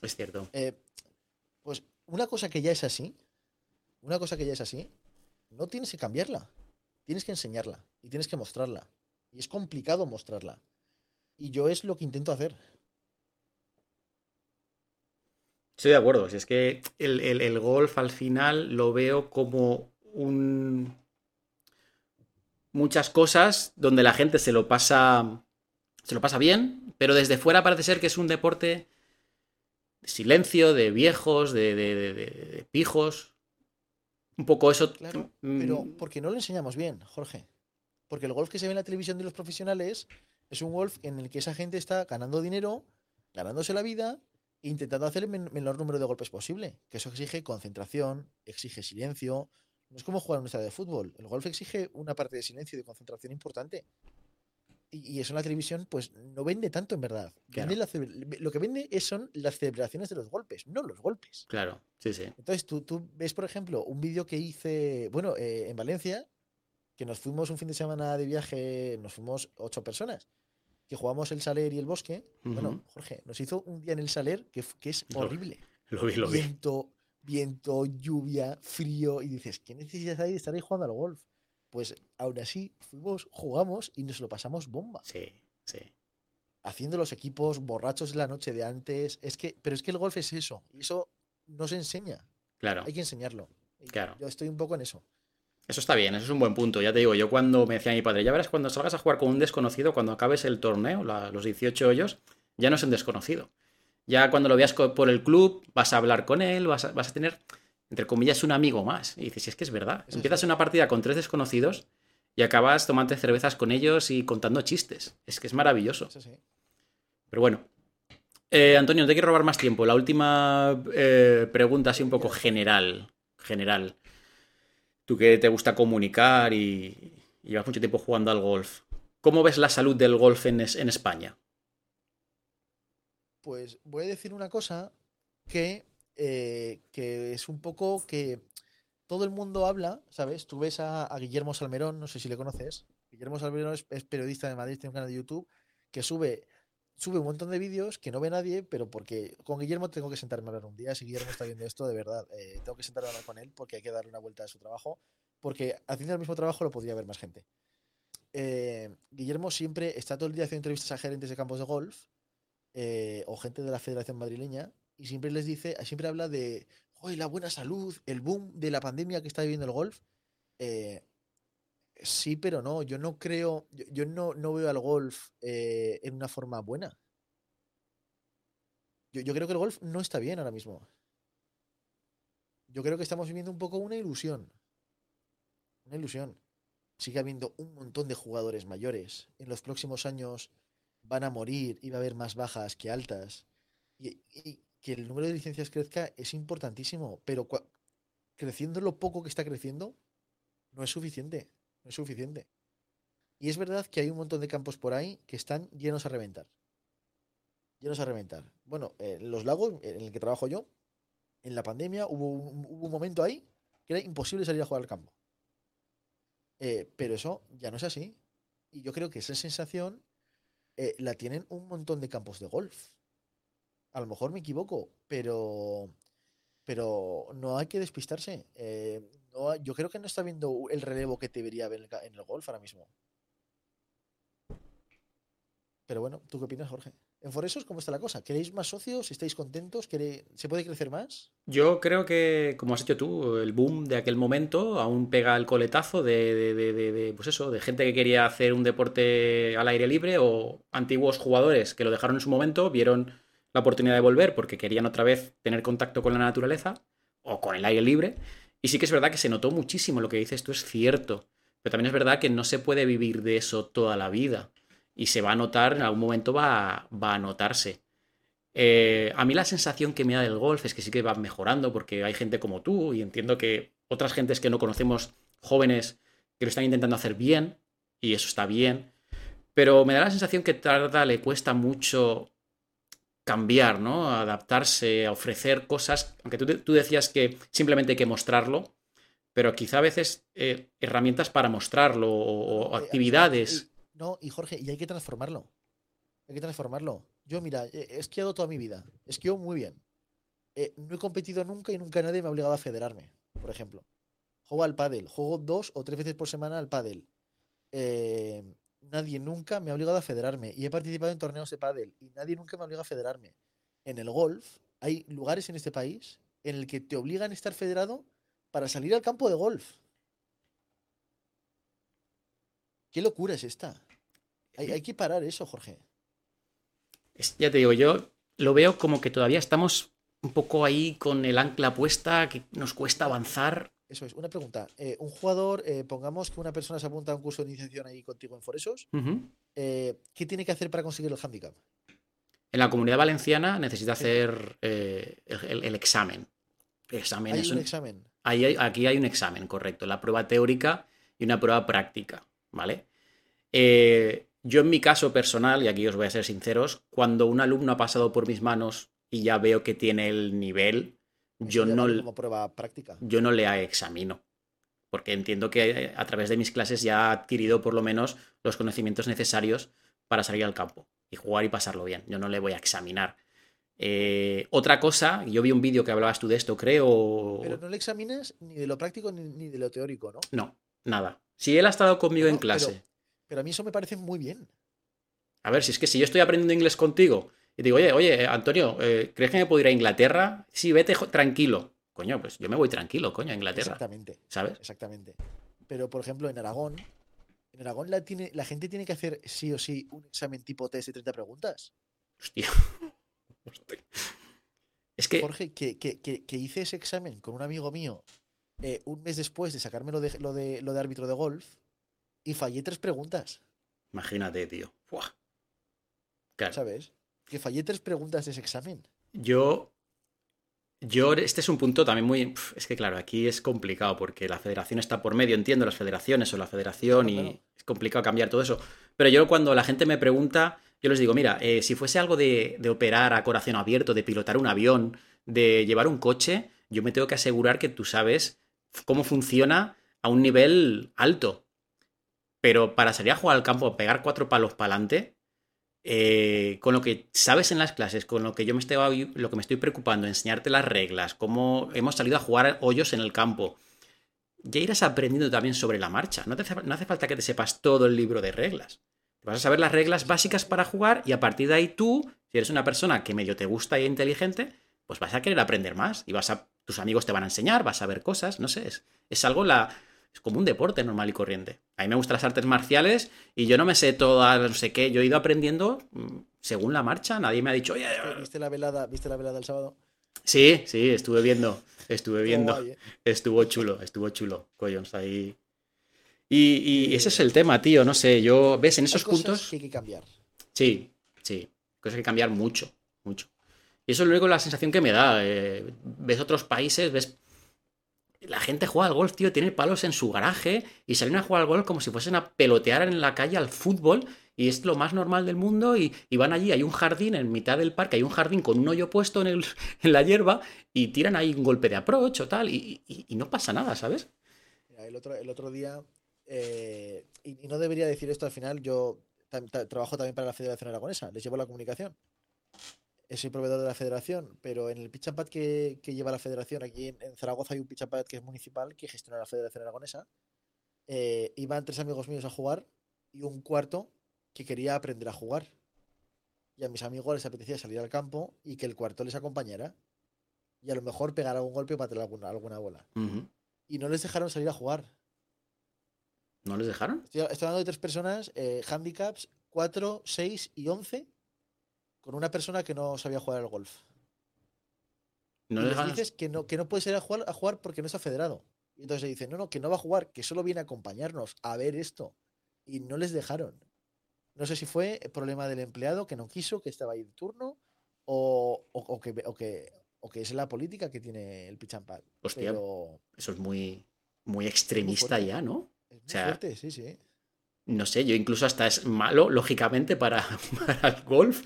Es cierto. Eh, pues una cosa que ya es así, una cosa que ya es así, no tienes que cambiarla. Tienes que enseñarla y tienes que mostrarla. Y es complicado mostrarla. Y yo es lo que intento hacer. Estoy de acuerdo. Si es que el, el- el golf al final lo veo como un. Muchas cosas donde la gente se lo pasa. Se lo pasa bien, pero desde fuera parece ser que es un deporte de silencio, de viejos, de, de- de- de- pijos. Un poco eso. Claro, mm, pero porque no lo enseñamos bien, Jorge. Porque el golf que se ve en la televisión de los profesionales es un golf en el que esa gente está ganando dinero, ganándose la vida intentando hacer el men- menor número de golpes posible. Que eso exige concentración, exige silencio. No es como jugar en un estadio de fútbol. El golf exige una parte de silencio y de concentración importante. Y, y eso en la televisión, pues no vende tanto en verdad. Claro. la lo que vende es, son las celebraciones de los golpes, no los golpes. Claro, sí, sí. Entonces, tú, tú ves, por ejemplo, un vídeo que hice, bueno, eh, en Valencia, que nos fuimos un fin de semana de viaje, nos fuimos ocho personas, que jugamos el Saler y el Bosque. Bueno. Jorge, nos hizo un día en el Saler que, que es Lo- horrible. Lo vi, lo vi. Viento, viento, lluvia, frío, y dices, ¿qué necesidad hay de estar ahí jugando al golf? Pues aún así, fuimos, jugamos y nos lo pasamos bomba. Sí, sí. haciendo los equipos borrachos la noche de antes. Es que, pero es que el golf es eso. Y eso no se enseña. Claro. Hay que enseñarlo. Y Claro. Yo estoy un poco en eso. Eso está bien, eso es un buen punto. Ya te digo, yo cuando me decía mi padre, ya verás cuando salgas a jugar con un desconocido, cuando acabes el torneo, la- los 18 hoyos, ya no es un desconocido. Ya cuando lo veas por el club, vas a hablar con él, vas a, vas a tener, entre comillas, un amigo más. Y dices, si es que es verdad. Empiezas sí. una partida con tres desconocidos y acabas tomando cervezas con ellos y contando chistes. Es que es maravilloso. Sí. Pero bueno. Eh, Antonio, no te quiero robar más tiempo. La última eh, pregunta, así un poco general. General. Tú que te gusta comunicar y, llevas mucho tiempo jugando al golf. ¿Cómo ves la salud del golf en, es- en España? Pues voy a decir una cosa que, eh, que es un poco que todo el mundo habla, ¿sabes? Tú ves a, Guillermo Salmerón, no sé si le conoces. Guillermo Salmerón es periodista de Madrid, tiene un canal de YouTube que sube, sube un montón de vídeos que no ve nadie, pero porque con Guillermo tengo que sentarme a hablar un día. Si Guillermo está viendo esto, de verdad, eh, tengo que sentarme a hablar con él porque hay que darle una vuelta a su trabajo, porque haciendo el mismo trabajo lo podría ver más gente. Eh, Guillermo siempre está todo el día haciendo entrevistas a gerentes de campos de golf eh, o gente de la Federación Madrileña y siempre les dice, siempre habla de "Joder, la buena salud, el boom de la pandemia que está viviendo el golf. Sí, pero no, yo no creo, yo, no, no veo al golf eh, en una forma buena. Yo, yo creo que el golf no está bien ahora mismo. Yo creo que estamos viviendo un poco una ilusión. Una ilusión. Sigue habiendo un montón de jugadores mayores. En los próximos años van a morir y va a haber más bajas que altas. Y, que el número de licencias crezca es importantísimo, pero creciendo lo poco que está creciendo, no es suficiente. No es suficiente. Y es verdad que hay un montón de campos por ahí que están llenos a reventar. Llenos a reventar. Bueno, eh, los lagos, en el que trabajo yo, en la pandemia hubo un, hubo un momento ahí que era imposible salir a jugar al campo. Eh, pero eso ya no es así. Y yo creo que esa sensación eh, la tienen un montón de campos de golf. A lo mejor me equivoco, pero, pero no hay que despistarse. Eh, yo creo que no está viendo el relevo que debería haber en el, golf ahora mismo. Pero bueno, ¿tú qué opinas, Jorge? En Foresos, ¿cómo está la cosa? ¿Queréis más socios? ¿Estáis contentos? ¿Quere- ¿Se puede crecer más? Yo creo que, como has hecho tú, el boom de aquel momento aún pega el coletazo de, pues eso, de gente que quería hacer un deporte al aire libre o antiguos jugadores que lo dejaron en su momento, vieron la oportunidad de volver porque querían otra vez tener contacto con la naturaleza o con el aire libre. Y sí que es verdad que se notó muchísimo, lo que dices tú es cierto, pero también es verdad que no se puede vivir de eso toda la vida y se va a notar, en algún momento va, va a notarse. Eh, a mí la sensación que me da del golf es que sí que va mejorando porque hay gente como tú y entiendo que otras gentes que no conocemos, jóvenes, que lo están intentando hacer bien y eso está bien, pero me da la sensación que tarda, le cuesta mucho cambiar, ¿no? Adaptarse, a ofrecer cosas, aunque tú, tú decías que simplemente hay que mostrarlo, pero quizá a veces eh, herramientas para mostrarlo o, eh, actividades. no, y Jorge, y hay que transformarlo. Hay que transformarlo. Yo, mira, he he esquiado toda mi vida. Esquío muy bien. Eh, no he competido nunca y nunca nadie me ha obligado a federarme, por ejemplo. Juego al pádel. Juego dos o tres veces por semana al pádel. Eh, nadie nunca me ha obligado a federarme. Y he participado en torneos de pádel. Y nadie nunca me ha obligado a federarme. En el golf hay lugares en este país en el que te obligan a estar federado para salir al campo de golf. ¿Qué locura es esta? Hay, que parar eso, Jorge. Ya te digo, yo lo veo como que todavía estamos un poco ahí con el ancla puesta, que nos cuesta avanzar. Eso es. Una pregunta. Eh, un jugador, eh, pongamos que una persona se apunta a un curso de iniciación ahí contigo en Foresos. Eh, ¿Qué tiene que hacer para conseguir el handicap? En la comunidad valenciana necesita hacer el, el- el examen. El examen Hay es un examen. ahí hay- aquí hay un examen, correcto. La prueba teórica y una prueba práctica, ¿vale? Yo en mi caso personal, y aquí os voy a ser sinceros, cuando un alumno ha pasado por mis manos y ya veo que tiene el nivel, yo no, vale l- Como prueba práctica. yo no le examino. Porque entiendo que eh, a través de mis clases ya ha adquirido por lo menos los conocimientos necesarios para salir al campo y jugar y pasarlo bien. Yo no le voy a examinar. Eh, otra cosa, yo vi un vídeo que hablabas tú de esto, creo. Pero no le examinas ni de lo práctico ni, de lo teórico, ¿no? No, nada. Si él ha estado conmigo en No, pero- clase, Pero a mí eso me parece muy bien. A ver, si es que si yo estoy aprendiendo inglés contigo y digo, oye, oye, Antonio, eh, ¿crees que me puedo ir a Inglaterra? Sí, vete tranquilo. Coño, pues yo me voy tranquilo, coño, a Inglaterra. Exactamente. ¿Sabes? Exactamente. Pero, por ejemplo, en Aragón, en Aragón la, tiene, la gente tiene que hacer sí o sí un examen tipo test de 30 preguntas. Hostia. Es que. Jorge, que, que, que, hice ese examen con un amigo mío eh, un mes después de sacarme lo de, lo, de, lo de árbitro de golf y fallé tres preguntas. Imagínate, tío. Claro. ¿Sabes? Que fallé tres preguntas de ese examen. Yo. Yo, este es un punto también muy. Es que, claro, aquí es complicado porque la federación está por medio, entiendo las federaciones o la federación y es complicado cambiar todo eso. Pero yo, cuando la gente me pregunta, yo les digo, mira, eh, si fuese algo de, de, operar a corazón abierto, de pilotar un avión, de llevar un coche, yo me tengo que asegurar que tú sabes cómo funciona a un nivel alto. Pero para salir a jugar al campo, pegar cuatro palos para adelante, eh, con lo que sabes en las clases, con lo que yo me estoy, lo que me estoy preocupando, enseñarte las reglas, cómo hemos salido a jugar hoyos en el campo, ya irás aprendiendo también sobre la marcha. No, hace falta que te sepas todo el libro de reglas. Vas a saber las reglas básicas para jugar y a partir de ahí tú, si eres una persona que medio te gusta y inteligente, pues vas a querer aprender más y vas a, tus amigos te van a enseñar, vas a ver cosas, no sé, es algo la, es como un deporte normal y corriente. A mí me gustan las artes marciales y yo no me sé todas, no sé qué, yo he ido aprendiendo mm, según la marcha, nadie me ha dicho, oye, ¿viste la velada, ¿viste la velada el sábado? Sí, sí, estuve viendo, estuve viendo, ¿eh? estuvo chulo, estuvo chulo, Coyons, ahí y, ese es el tema, tío. No sé, yo. ¿Ves? En esos puntos. Que hay que cambiar. Sí, sí. Cosas que hay que cambiar mucho, mucho. Y eso es luego la sensación que me da. Eh, ves otros países, ves. La gente juega al golf, tío, tiene palos en su garaje y salen a jugar al golf como si fuesen a pelotear en la calle al fútbol y es lo más normal del mundo y, van allí, hay un jardín en mitad del parque, hay un jardín con un hoyo puesto en, el, en la hierba y tiran ahí un golpe de approach o tal y, no pasa nada, ¿sabes? El otro, el otro día eh, y, no debería decir esto al final, yo trabajo también para la Federación Aragonesa, les llevo la comunicación. Soy proveedor de la federación, pero en el pitch and pad que, lleva la federación, aquí en, Zaragoza hay un pitch and pad que es municipal, que gestiona la Federación Aragonesa. Eh, iban tres amigos míos a jugar y un cuarto que quería aprender a jugar. Y a mis amigos les apetecía salir al campo y que el cuarto les acompañara. Y a lo mejor pegar algún golpe o matar alguna, alguna bola. Y no les dejaron salir a jugar. ¿No les dejaron? Estoy, hablando de tres personas, eh, handicaps 4, 6 y 11, con una persona que no sabía jugar al golf. ¿No y les dices que no, que no puede ser a jugar, a jugar porque no está federado. Y entonces se dice, no, no, que no va a jugar, que solo viene a acompañarnos a ver esto. Y no les dejaron. No sé si fue el problema del empleado que no quiso, que estaba ahí de turno, o, o, que, o, que, o que es la política que tiene el Pichampal. Hostia, eso es muy, muy extremista ya, ¿no? sí, sí. No sé, yo incluso hasta es malo, lógicamente, para, el golf.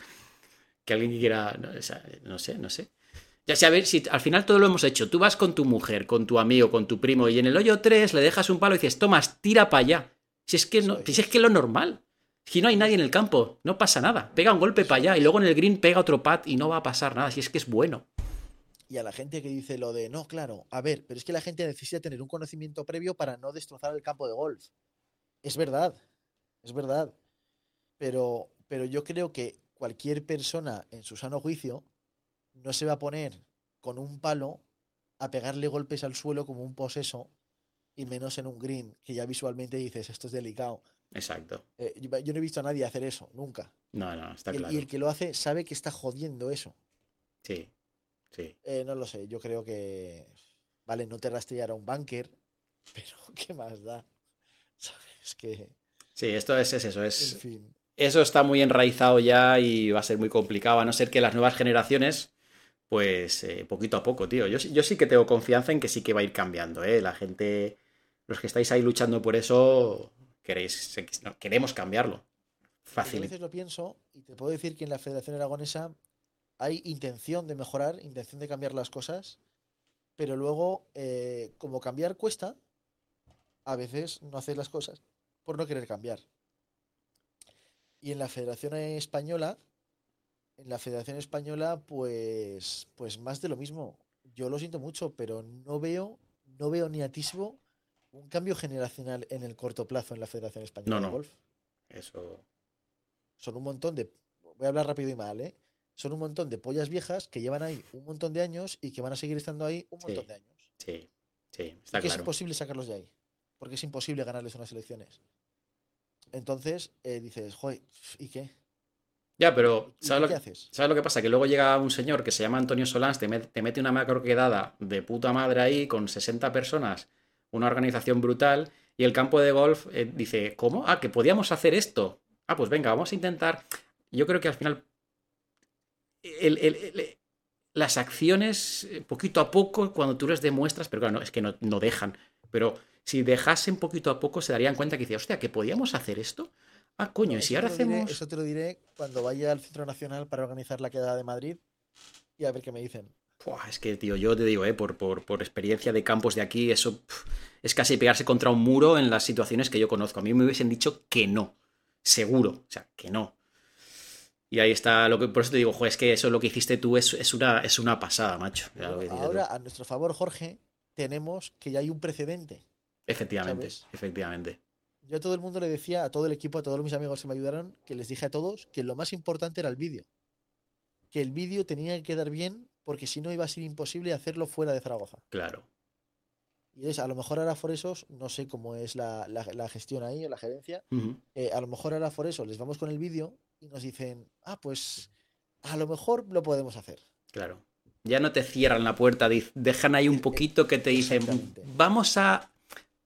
Que alguien quiera. No, sé, no sé. Ya sé, a ver, si al final todo lo hemos hecho. Tú vas con tu mujer, con tu amigo, con tu primo, y en el hoyo 3 le dejas un palo y dices, Tomas, tira para allá. Si es que no, si es que lo normal. Si no hay nadie en el campo, no pasa nada. Pega un golpe para allá y luego en el green pega otro pat y no va a pasar nada. Si es que es bueno y a la gente que dice lo de, no, claro, a ver, pero es que la gente necesita tener un conocimiento previo para no destrozar el campo de golf. Es verdad, es verdad. Pero, pero yo creo que cualquier persona en su sano juicio no se va a poner con un palo a pegarle golpes al suelo como un poseso y menos en un green, que ya visualmente dices, esto es delicado. Exacto. Eh, yo no he visto a nadie hacer eso, nunca. No, no, está claro. Y el que lo hace sabe que está jodiendo eso. Sí. Sí. Eh, no lo sé, yo creo que. Vale, no te rastreará un bunker, pero ¿qué más da? ¿Sabes? Que. Sí, esto es, eso, es. Eso está muy enraizado ya y va a ser muy complicado, a no ser que las nuevas generaciones, pues eh, poquito a poco, tío. Yo, yo sí que tengo confianza en que sí que va a ir cambiando, ¿eh? La gente, los que estáis ahí luchando por eso, queréis, queremos cambiarlo. Fácil. A veces lo pienso y te puedo decir que en la Federación Aragonesa hay intención de mejorar, intención de cambiar las cosas, pero luego, eh, como cambiar cuesta, a veces no haces las cosas por no querer cambiar. Y en la Federación Española, en la Federación Española, pues, pues más de lo mismo. Yo lo siento mucho, pero no veo, no veo ni atisbo un cambio generacional en el corto plazo en la Federación Española no, de Golf. Eso son un montón de. Voy a hablar rápido y mal, ¿eh? Son un montón de pollas viejas que llevan ahí un montón de años y que van a seguir estando ahí un montón Sí. de años. Sí, sí, Y está que es claro. imposible sacarlos de ahí. Porque es imposible ganarles unas elecciones. Entonces eh, dices, joder, ¿y qué? Ya, pero ¿Y ¿sabes lo, que- haces? ¿sabes lo que pasa? Que luego llega un señor que se llama Antonio Solans, te, met- te mete una macro quedada de puta madre ahí con 60 personas, una organización brutal, y el campo de golf eh, dice, ¿cómo? Ah, que podíamos hacer esto. Ah, pues venga, vamos a intentar. Yo creo que al final el- el- el- las acciones, eh, poquito a poco, cuando tú les demuestras, pero claro, no, es que no, no dejan, pero si dejasen poquito a poco se darían cuenta que dice, hostia, que podíamos hacer esto. Ah, coño, y si ahora diré- hacemos... eso te lo diré cuando vaya al Centro Nacional para organizar la quedada de Madrid y a ver qué me dicen. Es que, tío, yo te digo, eh, por, por, por experiencia de campos de aquí, eso es casi pegarse contra un muro en las situaciones que yo conozco. A mí me hubiesen dicho que no, seguro, o sea, que no. Y ahí está, lo que, por eso te digo, joder, es que eso lo que hiciste tú es, es una, es una pasada, macho. Ahora, a nuestro favor, Jorge, tenemos que ya hay un precedente. Efectivamente, ¿sabes? efectivamente. Yo a todo el mundo le decía, a todo el equipo, a todos mis amigos que me ayudaron, que les dije a todos que lo más importante era el vídeo. Que el vídeo tenía que quedar bien porque si no iba a ser imposible hacerlo fuera de Zaragoza. Claro. Y es, a lo mejor ahora Foresos, no sé cómo es la, la- la gestión ahí o la gerencia, eh, a lo mejor ahora Foresos les vamos con el vídeo y nos dicen, ah, pues a lo mejor lo podemos hacer. Claro. Ya no te cierran la puerta, dejan ahí un poquito que te dicen, vamos a,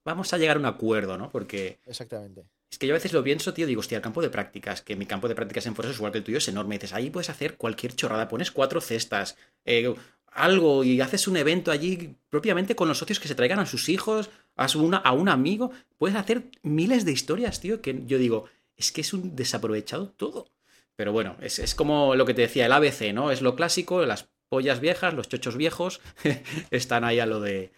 vamos a llegar a un acuerdo, ¿no? Porque Exactamente. Es que yo a veces lo pienso, tío, digo, hostia, el campo de prácticas, que mi campo de prácticas en Forza es igual que el tuyo, es enorme. Y dices, ahí puedes hacer cualquier chorrada, pones cuatro cestas, eh, algo, y haces un evento allí propiamente con los socios que se traigan a sus hijos, a, su- una, a un amigo. Puedes hacer miles de historias, tío, que yo digo, es que es un desaprovechado todo. Pero bueno, es, es como lo que te decía, el ABC, ¿no? Es lo clásico, las pollas viejas, los chochos viejos, están ahí a lo de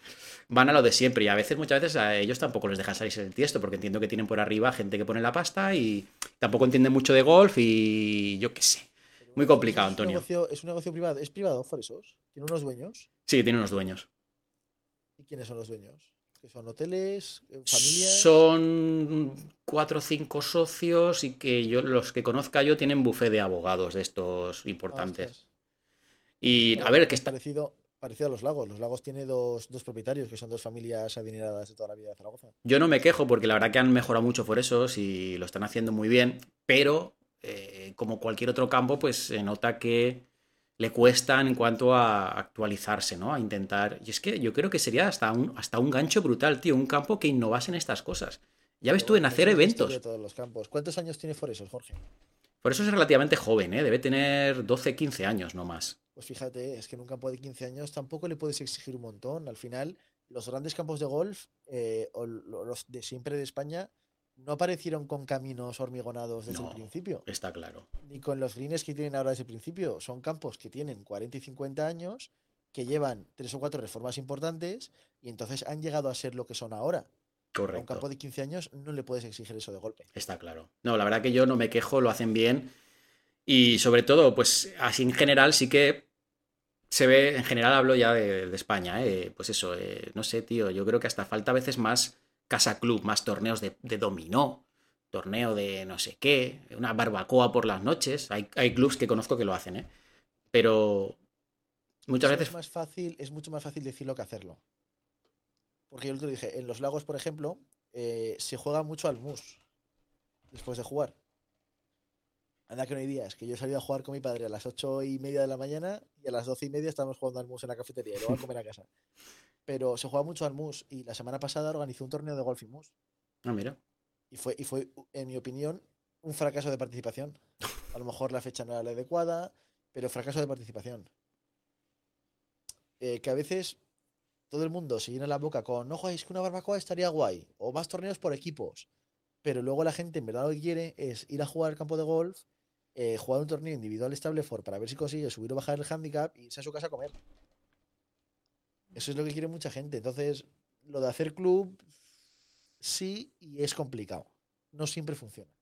van a lo de siempre y a veces, muchas veces a ellos tampoco les dejan salirse del tiesto porque entiendo que tienen por arriba gente que pone la pasta y tampoco entienden mucho de golf y yo qué sé. Muy complicado, Es un Antonio. negocio, es un negocio privado. ¿Es privado Foresos? ¿Tiene unos dueños? Sí, tienen unos dueños. ¿Y quiénes son los dueños? ¿Que son hoteles? eh, ¿Familias? Son cuatro o cinco socios y que yo, los que conozca yo, tienen bufé de abogados de estos importantes. Ostras. Y a ver, que está. parecido, parecido a los lagos. Los lagos tiene dos, dos propietarios, que son dos familias adineradas de toda la vida de Zaragoza. Yo no me quejo porque la verdad que han mejorado mucho por eso y lo están haciendo muy bien, pero eh, como cualquier otro campo, pues se nota que le cuestan en cuanto a actualizarse, ¿no? A intentar. Y es que yo creo que sería hasta un, hasta un gancho brutal, tío, un campo que innovase en estas cosas. Ya ves tú en hacer eventos. todos los campos. ¿Cuántos años tiene Foresos, Jorge? Por eso es relativamente joven, ¿eh? Debe tener 12, 15 años, no más. Pues fíjate, es que en un campo de 15 años tampoco le puedes exigir un montón. Al final, los grandes campos de golf, eh, o lo- los de siempre de España, no aparecieron con caminos hormigonados desde No. el principio, Está claro. ni con los greens que tienen ahora desde el principio. Son campos que tienen 40 y 50 años, que llevan tres o cuatro reformas importantes y entonces han llegado a ser lo que son ahora. A un Correcto. campo de 15 años no le puedes exigir eso de golpe. Está claro. No, la verdad que yo no me quejo, lo hacen bien. Y sobre todo, pues así en general sí que se ve, en general hablo ya de, de España, ¿eh? pues eso, eh, no sé, tío, yo creo que hasta falta a veces más casa club, más torneos de, de dominó, torneo de no sé qué, una barbacoa por las noches. Hay, hay clubs que conozco que lo hacen, ¿eh? Pero muchas veces... es más fácil, es mucho más fácil decirlo que hacerlo. Porque yo te lo dije, en los lagos, por ejemplo, eh, se juega mucho al mus después de jugar. Anda que no hay días, que yo he salido a jugar con mi padre a las ocho y media de la mañana y a las doce y media estábamos jugando al mus en la cafetería y luego a comer a casa. Pero se juega mucho al mus y la semana pasada organizó un torneo de golf y mus. Ah, mira. Y fue, y fue, en mi opinión, un fracaso de participación. A lo mejor la fecha no era la adecuada, pero fracaso de participación. Eh, que a veces todo el mundo se llena la boca con, no, es que una barbacoa estaría guay, o más torneos por equipos. Pero luego la gente en verdad lo que quiere es ir a jugar al campo de golf, eh, jugar un torneo individual estable for para ver si consigue subir o bajar el handicap y irse a su casa a comer. Eso es lo que quiere mucha gente. Entonces, lo de hacer club, sí, y es complicado. No siempre funciona.